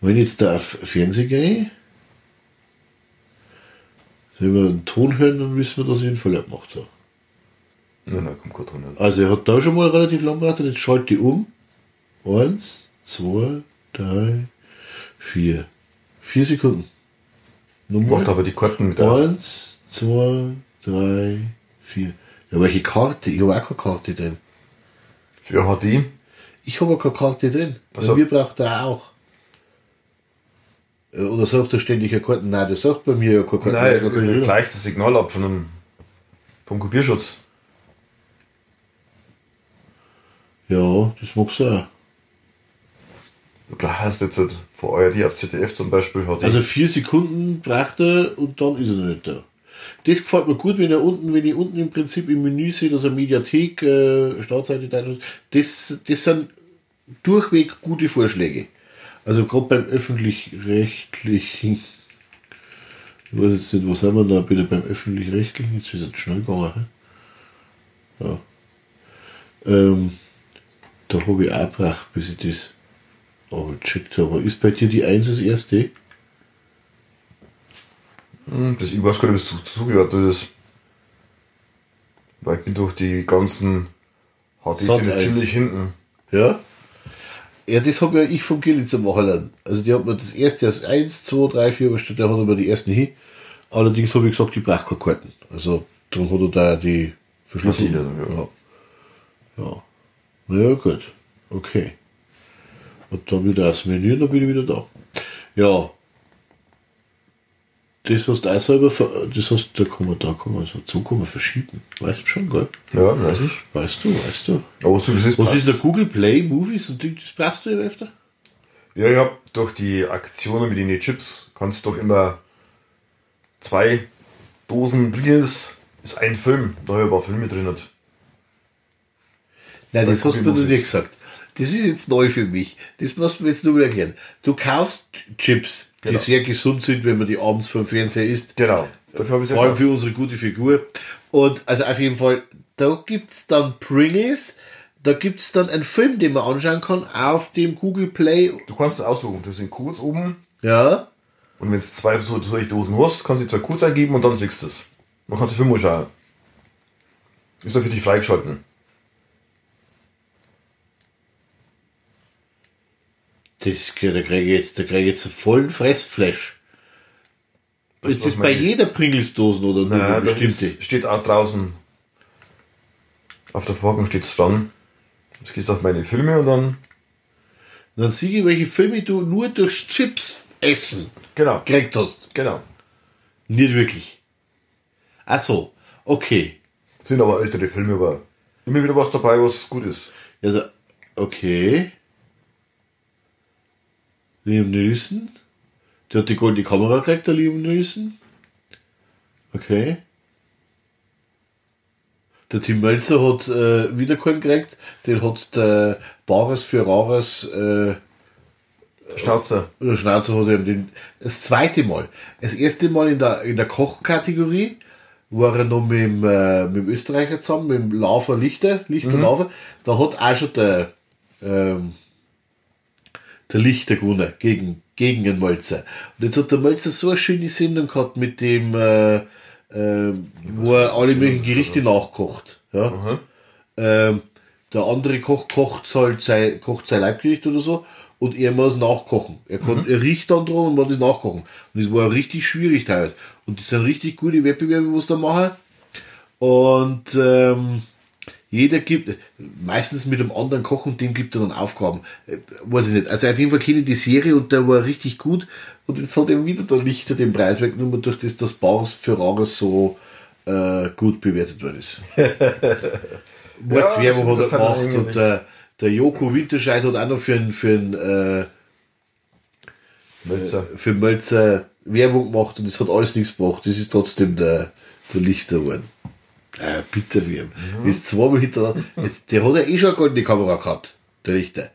Wenn ich jetzt da auf Fernsehen gehe, wenn wir einen Ton hören, dann wissen wir, dass ich einen Fehler gemacht habe. Nein, nein, kommt gut runter. Also er hat da schon mal relativ lang und jetzt schalte ich um. Eins, zwei, drei, vier. Vier Sekunden. Nochmal. Macht aber die Karten mit aus. Eins, zwei, drei, vier. Ja, welche Karte? Ich habe auch keine Karte drin. Für HD. Ich habe keine Karte drin. Bei Ach so. mir braucht er auch. Äh, Oder sagt er ständig eine Karte? Nein, der sagt bei mir ja keine Karte. Nein, gleich das Signal ab von einem, vom Kopierschutz. Ja, das mag sein. Da heißt jetzt halt von ARD auf ZDF zum Beispiel HD. Also vier Sekunden braucht er und dann ist er noch nicht da. Das gefällt mir gut, wenn er unten, wenn ich unten im Prinzip im Menü sehe, dass er Mediathek, äh, Startseite, Titel- das, das sind durchweg gute Vorschläge. Also gerade beim öffentlich-rechtlichen, ich weiß jetzt nicht, was haben wir da bitte beim öffentlich-rechtlichen, jetzt ist es schnell gegangen. hä? Ja. Ähm, da habe ich auch gebraucht, bis ich das aber checkt habe. Ist bei dir die 1 das erste? Hm, das, ich weiß gar nicht, was zu- zugehört ist. Weil ich bin durch die ganzen eins. ziemlich hinten. Ja. Ja, das habe ja ich vom Gillitzer machen lassen. Also die hat mir das erste als 1, 2, 3, 4 bestellt, der hat aber die ersten hin. Allerdings habe ich gesagt, ich brauche keine Karten. Also darum hat er da die Verschlüsselung. Die dann, ja. ja. Na ja, gut. Okay. Und dann wieder das Menü und dann bin ich wieder da. Ja. Das hast du auch selber, ver- das hast da kann man, da kann man so, man verschieben. Weißt du schon, gell? Ja, weiß ich. Weißt du, weißt du. Aber wie es ist, Was passt. ist der Google Play Movies und das brauchst du ja öfter? Ja, ja, durch die Aktionen mit den Chips kannst du doch immer zwei Dosen Brillis ist ein Film, da habe ich ein paar Filme drin. Hat. Nein, das hast du mir noch nicht gesagt. Das ist jetzt neu für mich. Das musst du mir jetzt nur mal erklären. Du kaufst Chips, die Genau. sehr gesund sind, wenn man die abends vor dem Fernseher isst. Genau. Dafür habe ich Vor allem es für unsere gute Figur. Und also auf jeden Fall, da gibt's dann Pringles, da gibt's dann einen Film, den man anschauen kann auf dem Google Play. Du kannst es aussuchen, du sind Codes oben Ja, und wenn du zwei so Dosen hast, kannst du zwei Codes eingeben und dann siehst du es. Man kann den Film schauen. Ist dann für dich freigeschalten. Das, da kriege ich jetzt, da kriege ich jetzt einen vollen Fressflash. Das ist das bei jeder Pringles-Dosen oder nur da bestimmte? ist, steht auch draußen. Auf der Verpackung steht es dran. Jetzt gehst du auf meine Filme und dann. Dann sehe ich, welche Filme du nur durchs Chips essen Genau. gekriegt hast. Genau. Nicht wirklich. Ach so, okay. Sind aber ältere Filme, aber immer wieder was dabei, was gut ist. Also, okay. Liam Neeson. Der hat die goldene Kamera gekriegt, der Liam Neeson. Okay. Der Tim Melzer hat äh, wieder keinen gekriegt. Den hat der Bares für Rares äh, Schnauzer. oder Schnauzer hat er ihm den, das zweite Mal. Das erste Mal in der, in der Kochkategorie war er noch mit dem, äh, mit dem Österreicher zusammen, mit dem Laufer Lichter, Lichter Laufer. Da hat auch schon der, ähm, der Lichter gewonnen gegen gegen einen Mölzer. Und jetzt hat der Mölzer so eine schöne Sendung gehabt mit dem, äh, äh, wo er alle möglichen Gerichte nachkocht. Ja? Ähm, der andere Koch kocht halt sein, kocht sein Leibgericht oder so und er muss nachkochen. Er, kann, er riecht dann dran und muss das nachkochen. Und das war richtig schwierig teilweise. Und das sind richtig gute Wettbewerbe, was da machen. Und ähm, jeder gibt, meistens mit einem anderen Koch und dem gibt er dann Aufgaben. Äh, Weiß ich nicht. Also auf jeden Fall kenne ich die Serie und der war richtig gut. Und jetzt hat er wieder der Lichter den Preis weggenommen, durch das das Bars Ferraris so äh, gut bewertet worden ist. Hat er das hat er gemacht und der, der Joko Winterscheid hat auch noch für einen für einen, äh, Mölzer. für Mölzer Werbung gemacht und das hat alles nichts gebracht. Das ist trotzdem der, der Lichter geworden. Äh, bitter wie Jetzt zweimal hintereinander. Jetzt, der hat ja eh schon eine goldene Kamera gehabt, der Richter.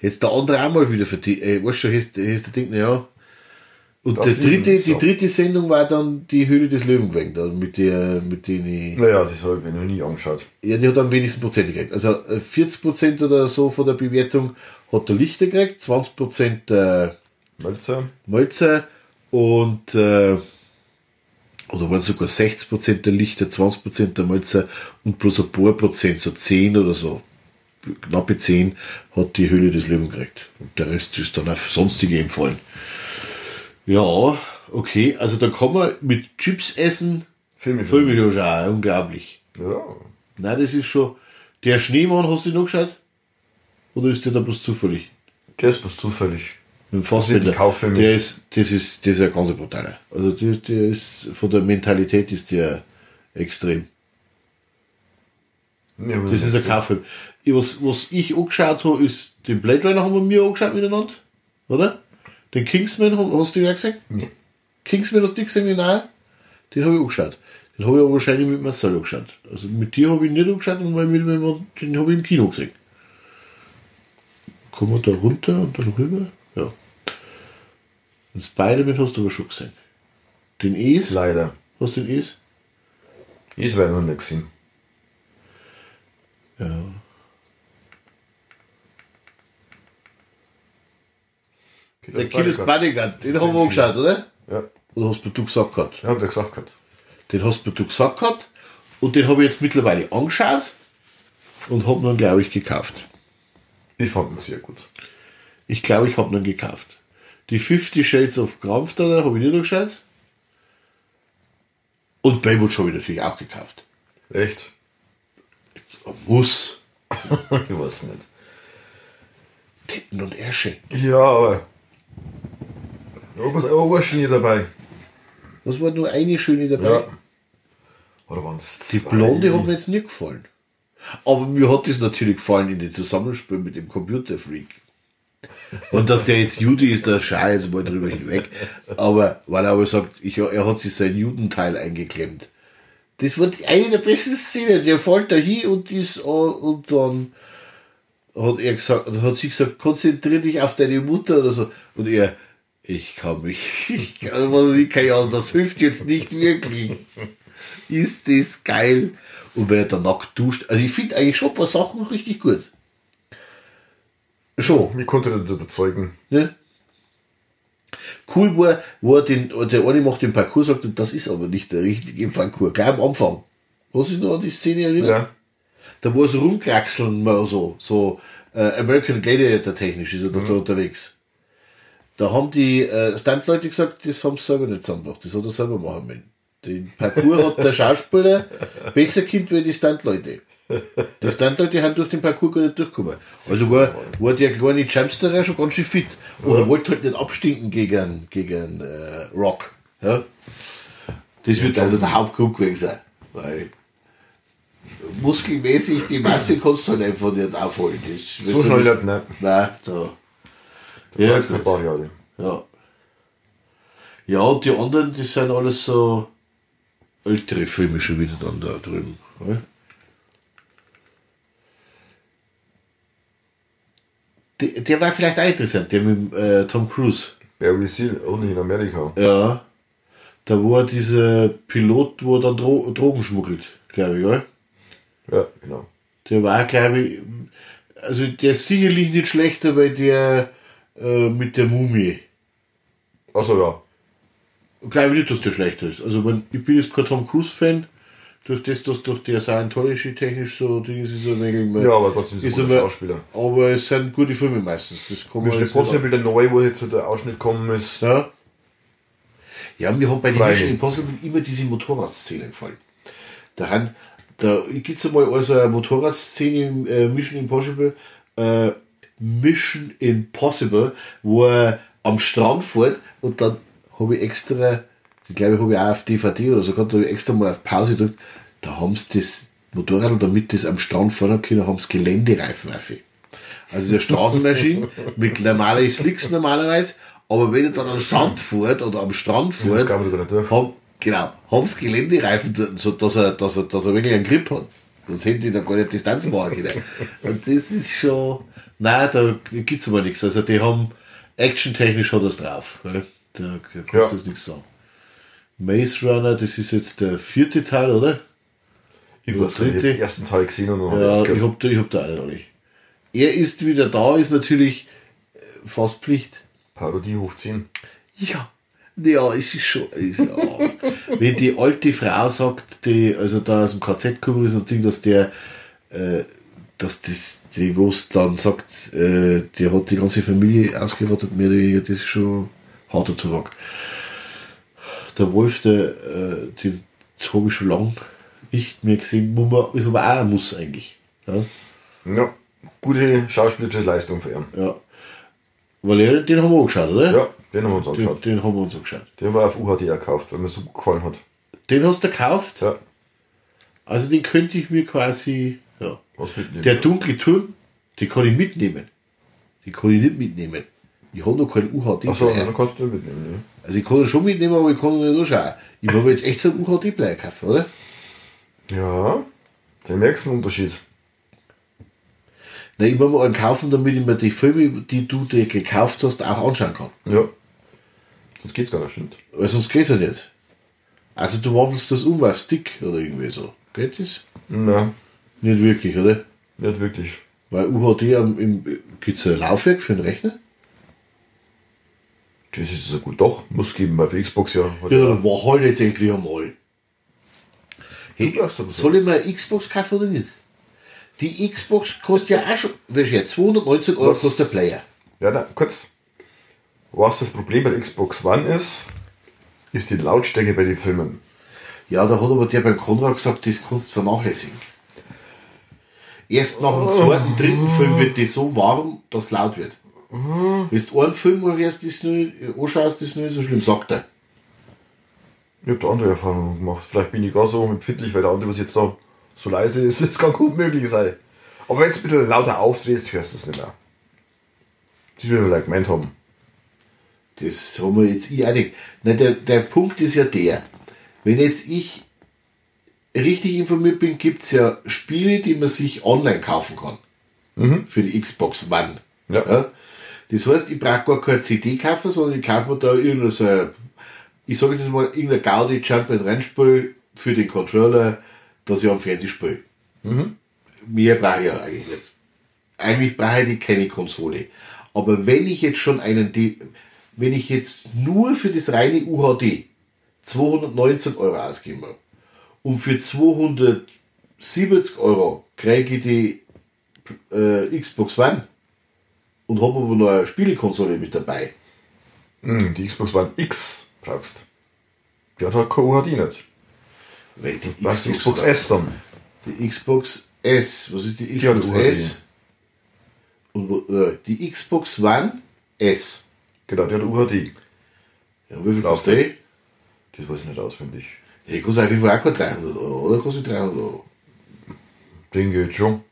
Jetzt der andere auch mal wieder für die, äh, weißt du, hast, hast du denkt, ja. Und Das der dritte, ist die so. dritte Sendung war dann die Höhle des Löwen gewesen, da, mit der, mit denen ich, Naja, das habe ich mir noch nie angeschaut. ja, die hat am wenigsten Prozent gekriegt. Also äh, 40 Prozent oder so von der Bewertung hat der Lichter gekriegt, 20 Prozent der Mölzer. Mölzer und äh, oder waren sogar 60 Prozent der Lichter, 20 Prozent der Mölzer und bloß ein paar Prozent, so 10 oder so, knappe 10 hat die Höhle des Lebens gekriegt. Und der Rest ist dann auf sonstige empfohlen. Ja, okay, also da kann man mit Chips essen, Filme. Filme schauen, unglaublich. Ja. Nein, das ist schon. Der Schneemann, hast du noch geschaut? Oder ist der da bloß zufällig? Der ist bloß zufällig. Mit dem Kauffilme. Der ist, das ist, das ist ein ganz brutaler. Also, der, der ist, von der Mentalität ist der extrem. Ich Das ist ein. Ich- Was, was ich angeschaut habe, ist, den Blade Runner haben wir mir angeschaut miteinander. Oder? Den Kingsman, hast du den gesehen? Nee. Kingsman hast du nicht gesehen, auch? Den habe ich angeschaut. Den habe ich aber wahrscheinlich mit Marcel angeschaut. Also mit dir habe ich nicht angeschaut, und weil mit, mit, den habe ich im Kino gesehen. Kommen wir da runter und dann rüber? Hast du aber schon gesehen. Den Es? Leider. Hast du den Es? Ich werde noch nicht gesehen. Ja. Der Killers Bodyguard, den haben wir angeschaut, oder? Ja, Oder hast du gesagt gehabt? ja hab ich gesagt gehabt. Den hast du gesagt gehabt und den habe ich jetzt mittlerweile angeschaut und habe ihn, glaube ich, gekauft. Ich fand ihn sehr gut. Ich glaube, ich habe ihn gekauft. Die 50 Shades of Graf da habe ich nicht angeschaut. Und Baywatch habe ich natürlich auch gekauft. Echt? Muss. ich weiß nicht. Titten und Ärsche. Ja, aber. Da war auch eine Schiene dabei. Was war nur eine schöne dabei? Ja. Oder waren es Die Blonde hat mir jetzt nicht gefallen. Aber mir hat das natürlich gefallen in den Zusammenspiel mit dem Computerfreak. Und dass der jetzt Jude ist, da schau ich jetzt mal drüber hinweg. Aber, weil er aber sagt, ich, er hat sich sein Judenteil eingeklemmt. Das war eine der besten Szenen. Der fällt da hin und ist, äh, und dann hat er gesagt, hat sie gesagt, konzentrier dich auf deine Mutter oder so. Und er, ich kann mich, ich kann, was ich keine Ahnung, das hilft jetzt nicht wirklich. Ist das geil. Und wenn er dann nackt duscht, also ich finde eigentlich schon ein paar Sachen richtig gut. Schon. Mich konnte er nicht überzeugen. Ne? Cool war, wo er den, der eine macht den Parcours, sagt, das ist aber nicht der richtige Parcours. Gleich am Anfang. Was ist noch an die Szene erinnert? Ja. Da wo er so rumkraxeln mal so, so äh, American Gladiator technisch ist er doch da unterwegs. Da haben die äh, Stuntleute gesagt, das haben sie selber nicht zusammengebracht, das hat er selber machen müssen. Den Parcours hat der Schauspieler besser kennt wie die Stuntleute. Die Stuntleute haben durch den Parcours gar nicht durchgekommen. Also war, war der kleine Jumpsterer schon ganz schön fit. Oder wollte halt nicht abstinken gegen, gegen äh, Rock. Ja? Das wird also der Hauptgrund gewesen sein. Weil muskelmäßig die Masse kannst du halt einfach nicht aufholen. Das, So schnell nicht, nein. Nein, da. Da Ja, ein paar Jahre. Ja. Ja, und die anderen, die sind alles so ältere Filme schon wieder dann da drüben. ne? Der, der war vielleicht auch interessant, der mit äh, Tom Cruise. Barry Seal, only in Amerika. Ja. Da war dieser Pilot, wo er dann Dro Drogen schmuggelt, glaube ich, ja? Ja, genau. Der war, glaube ich, also der ist sicherlich nicht schlechter, weil der äh, mit der Mumie. Achso, ja. Glaube ich nicht, dass der schlechter ist. Also, wenn, ich bin jetzt kein Tom Cruise-Fan, durch das, dass durch der Scientology technisch so Ding ist, ist er ein Ja, aber trotzdem guter aber- Schauspieler. Aber es sind gute Filme meistens. Das kann Mission Impossible, der neue, wo jetzt der Ausschnitt kommen ist. Ja. Ja, mir hat bei den Freilich. Mission Impossible immer diese Motorradszene gefallen. Da, haben, da gibt es einmal also eine Motorradszene im äh, Mission Impossible, äh, Mission Impossible, wo er am Strand fährt und dann habe ich extra, ich glaube, ich habe auch auf DVD oder so gehabt, da extra mal auf Pause gedrückt, da haben sie das Motorrad, damit das am Strand fahren können, haben sie Geländereifen auf. Also der Straßenmaschine mit normalen Slicks normalerweise, aber wenn er dann am Sand fährt oder am Strand fährt, haben, genau, haben sie Geländereifen, so dass er, dass er, dass er wirklich einen Grip hat. Sonst hätte ich da gar nicht Distanz machen können. Und das ist schon, nein, da gibt's aber nichts. Also die haben, actiontechnisch hat das drauf. gell. Da kannst du Ja. jetzt nichts sagen. Maze Runner, das ist jetzt der vierte Teil, oder? Ich Oder weiß nicht, den ersten Teil gesehen und dann Ja, ich ich hab da, ich hab da einen noch nicht. Er ist wieder da, ist natürlich äh, fast Pflicht. Parodie hochziehen. Ja. Ja, es ist schon. Ist, ja. Wenn die alte Frau sagt, die also da aus dem KZ gekommen ist und Ding, dass der, äh, dass das, die was dann sagt, äh, der hat die ganze Familie ausgerottet, mehr oder weniger, das ist schon harter Tobak. Der Wolf, der, äh, den habe ich schon lang nicht mehr gesehen, muss man, ist aber auch ein Muss eigentlich. Ja. Ja, gute schauspielerische Leistung für ihn. ja. Valerian, den haben wir angeschaut, oder? Ja, den haben wir uns Den, angeschaut. den haben wir uns angeschaut. Den haben wir auf UHD gekauft, weil mir so gefallen hat. Den hast du gekauft? Ja, Also den könnte ich mir quasi, ja. was mitnehmen. Der dunkle Turm, den kann ich mitnehmen. Den kann ich nicht mitnehmen. Ich habe noch keinen UHD-Player. Achso, dann kannst du den mitnehmen. Ne? Also ich kann ihn schon mitnehmen, aber ich kann nicht anschauen. Ich habe jetzt echt so einen UHD-Player kaufen, oder? Ja, dann merkst du den Unterschied. Nein, ich muss mir einen kaufen, damit ich mir die Filme, die du dir gekauft hast, auch anschauen kann. Ja. Sonst geht's gar nicht, stimmt. Weil sonst geht's ja nicht. Also du wandelst das um auf Stick oder irgendwie so. Geht das? Nein, Nicht wirklich, oder? nicht wirklich. Weil UHD am, im, gibt's ein Laufwerk für den Rechner? Das ist so gut. Doch, muss geben, weil für Xbox ja. Ja, dann mach halt jetzt endlich einmal. Hey, soll ich mir eine Xbox kaufen oder nicht? Die Xbox kostet ja auch schon, weißt du ja, 219 Euro Was? kostet der Player. Ja, na, kurz. Was das Problem bei der Xbox One ist, ist die Lautstärke bei den Filmen. Ja, da hat aber der beim Konrad gesagt, das kannst du vernachlässigen. Erst nach dem zweiten, dritten Film wird die so warm, dass es laut wird. Wenn du einen Film nicht, anschaust, ist nicht so schlimm, sagt er. Ich habe da andere Erfahrungen gemacht. Vielleicht bin ich gar so empfindlich, weil der andere, was jetzt da so leise ist, das kann gut möglich sein. Aber wenn du ein bisschen lauter aufdrehst, hörst du es nicht mehr. Das will ich vielleicht gemeint haben. Das haben wir jetzt ich auch nicht. Nein, der, der Punkt ist ja der, wenn jetzt ich richtig informiert bin, gibt es ja Spiele, die man sich online kaufen kann. Für die Xbox One. Ja. Das heißt, ich brauche gar keine CD kaufen, sondern ich kaufe mir da irgendein, so ich sage jetzt mal, irgendein Gaudi and Rennspiel für den Controller, das ich am Fernsehen spiele. Mehr brauche ich ja eigentlich nicht. Eigentlich brauche ich keine Konsole. Aber wenn ich jetzt schon einen, D wenn ich jetzt nur für das reine UHD 219 Euro ausgeben will und für 270 Euro kriege ich die äh, Xbox One und habe aber noch eine Spielekonsole mit dabei. Hm, die Xbox One X brauchst. Die hat halt kein UHD nicht. Weil die Was die Xbox S dann? Die Xbox S. Was ist die Die Xbox UHD. S? Und äh, die Xbox One S. Genau, die hat UHD. Ja, wie viel kostet die? Das weiß ich nicht auswendig. Ja, die kostet auf jeden Fall auch keine 300 Euro, oder? Kostet 300 Euro. Den geht schon.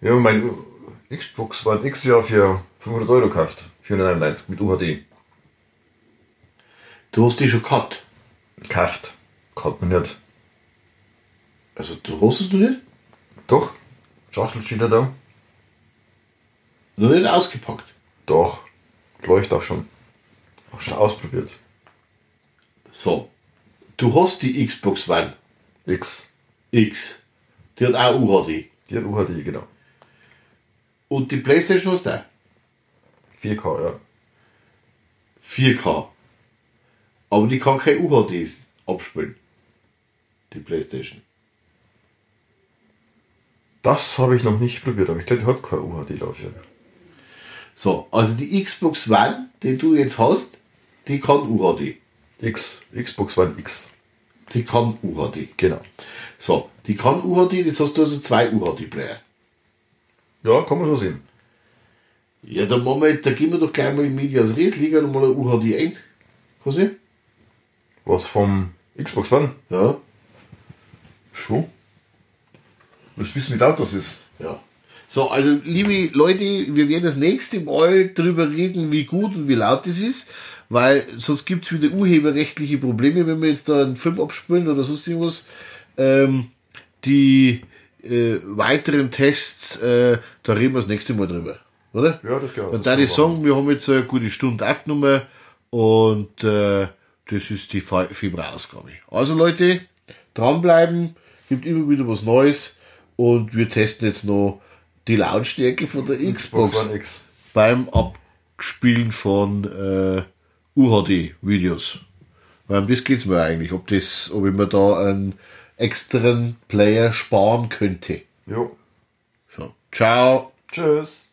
Ja, mein Xbox One X ja für 500 Euro gekauft. 491 mit UHD. Du hast die schon gehabt. Gekauft. Kann man nicht. Also, du hast es noch nicht? Doch. Schachtel steht ja da. Noch nicht ausgepackt. Doch. Läuft auch schon. Auch schon ausprobiert. So. Du hast die Xbox One X. X. Die hat auch UHD. Die hat UHD, genau. Und die Playstation hast du auch. 4K, ja. 4K. Aber die kann kein UHD abspielen. Die Playstation. Das habe ich noch nicht probiert, aber ich glaube, die hat kein UHD-Laufwerk. So, also die Xbox One, die du jetzt hast, die kann UHD. X, Xbox One X. Die kann UHD. Genau. So, die kann UHD, jetzt hast du also zwei UHD-Player. Ja, kann man so sehen. Ja, dann machen wir jetzt, da gehen wir doch gleich mal in Medias Res, legen wir mal ein UHD ein. Kannst du? Was vom Xbox One? Ja, Schon. Willst du wissen, wie laut das ist? ja. So, also liebe Leute, wir werden das nächste Mal drüber reden, wie gut und wie laut das ist, weil sonst gibt's wieder urheberrechtliche Probleme, wenn wir jetzt da einen Film abspielen oder sonst irgendwas. Ähm, die äh, weiteren Tests, äh, da reden wir das nächste Mal drüber, oder? Ja, das geht. Und da ich sagen, wir haben jetzt eine gute Stunde aufgenommen und äh, das ist die Fe- Februarausgabe. Also Leute, dranbleiben, gibt immer wieder was Neues und wir testen jetzt noch die Lautstärke von der Xbox, Xbox beim Abspielen von äh, UHD-Videos. Weil um das geht's mir eigentlich, ob das, ob ich mir da einen externen Player sparen könnte. Jo. So, ciao. Tschüss.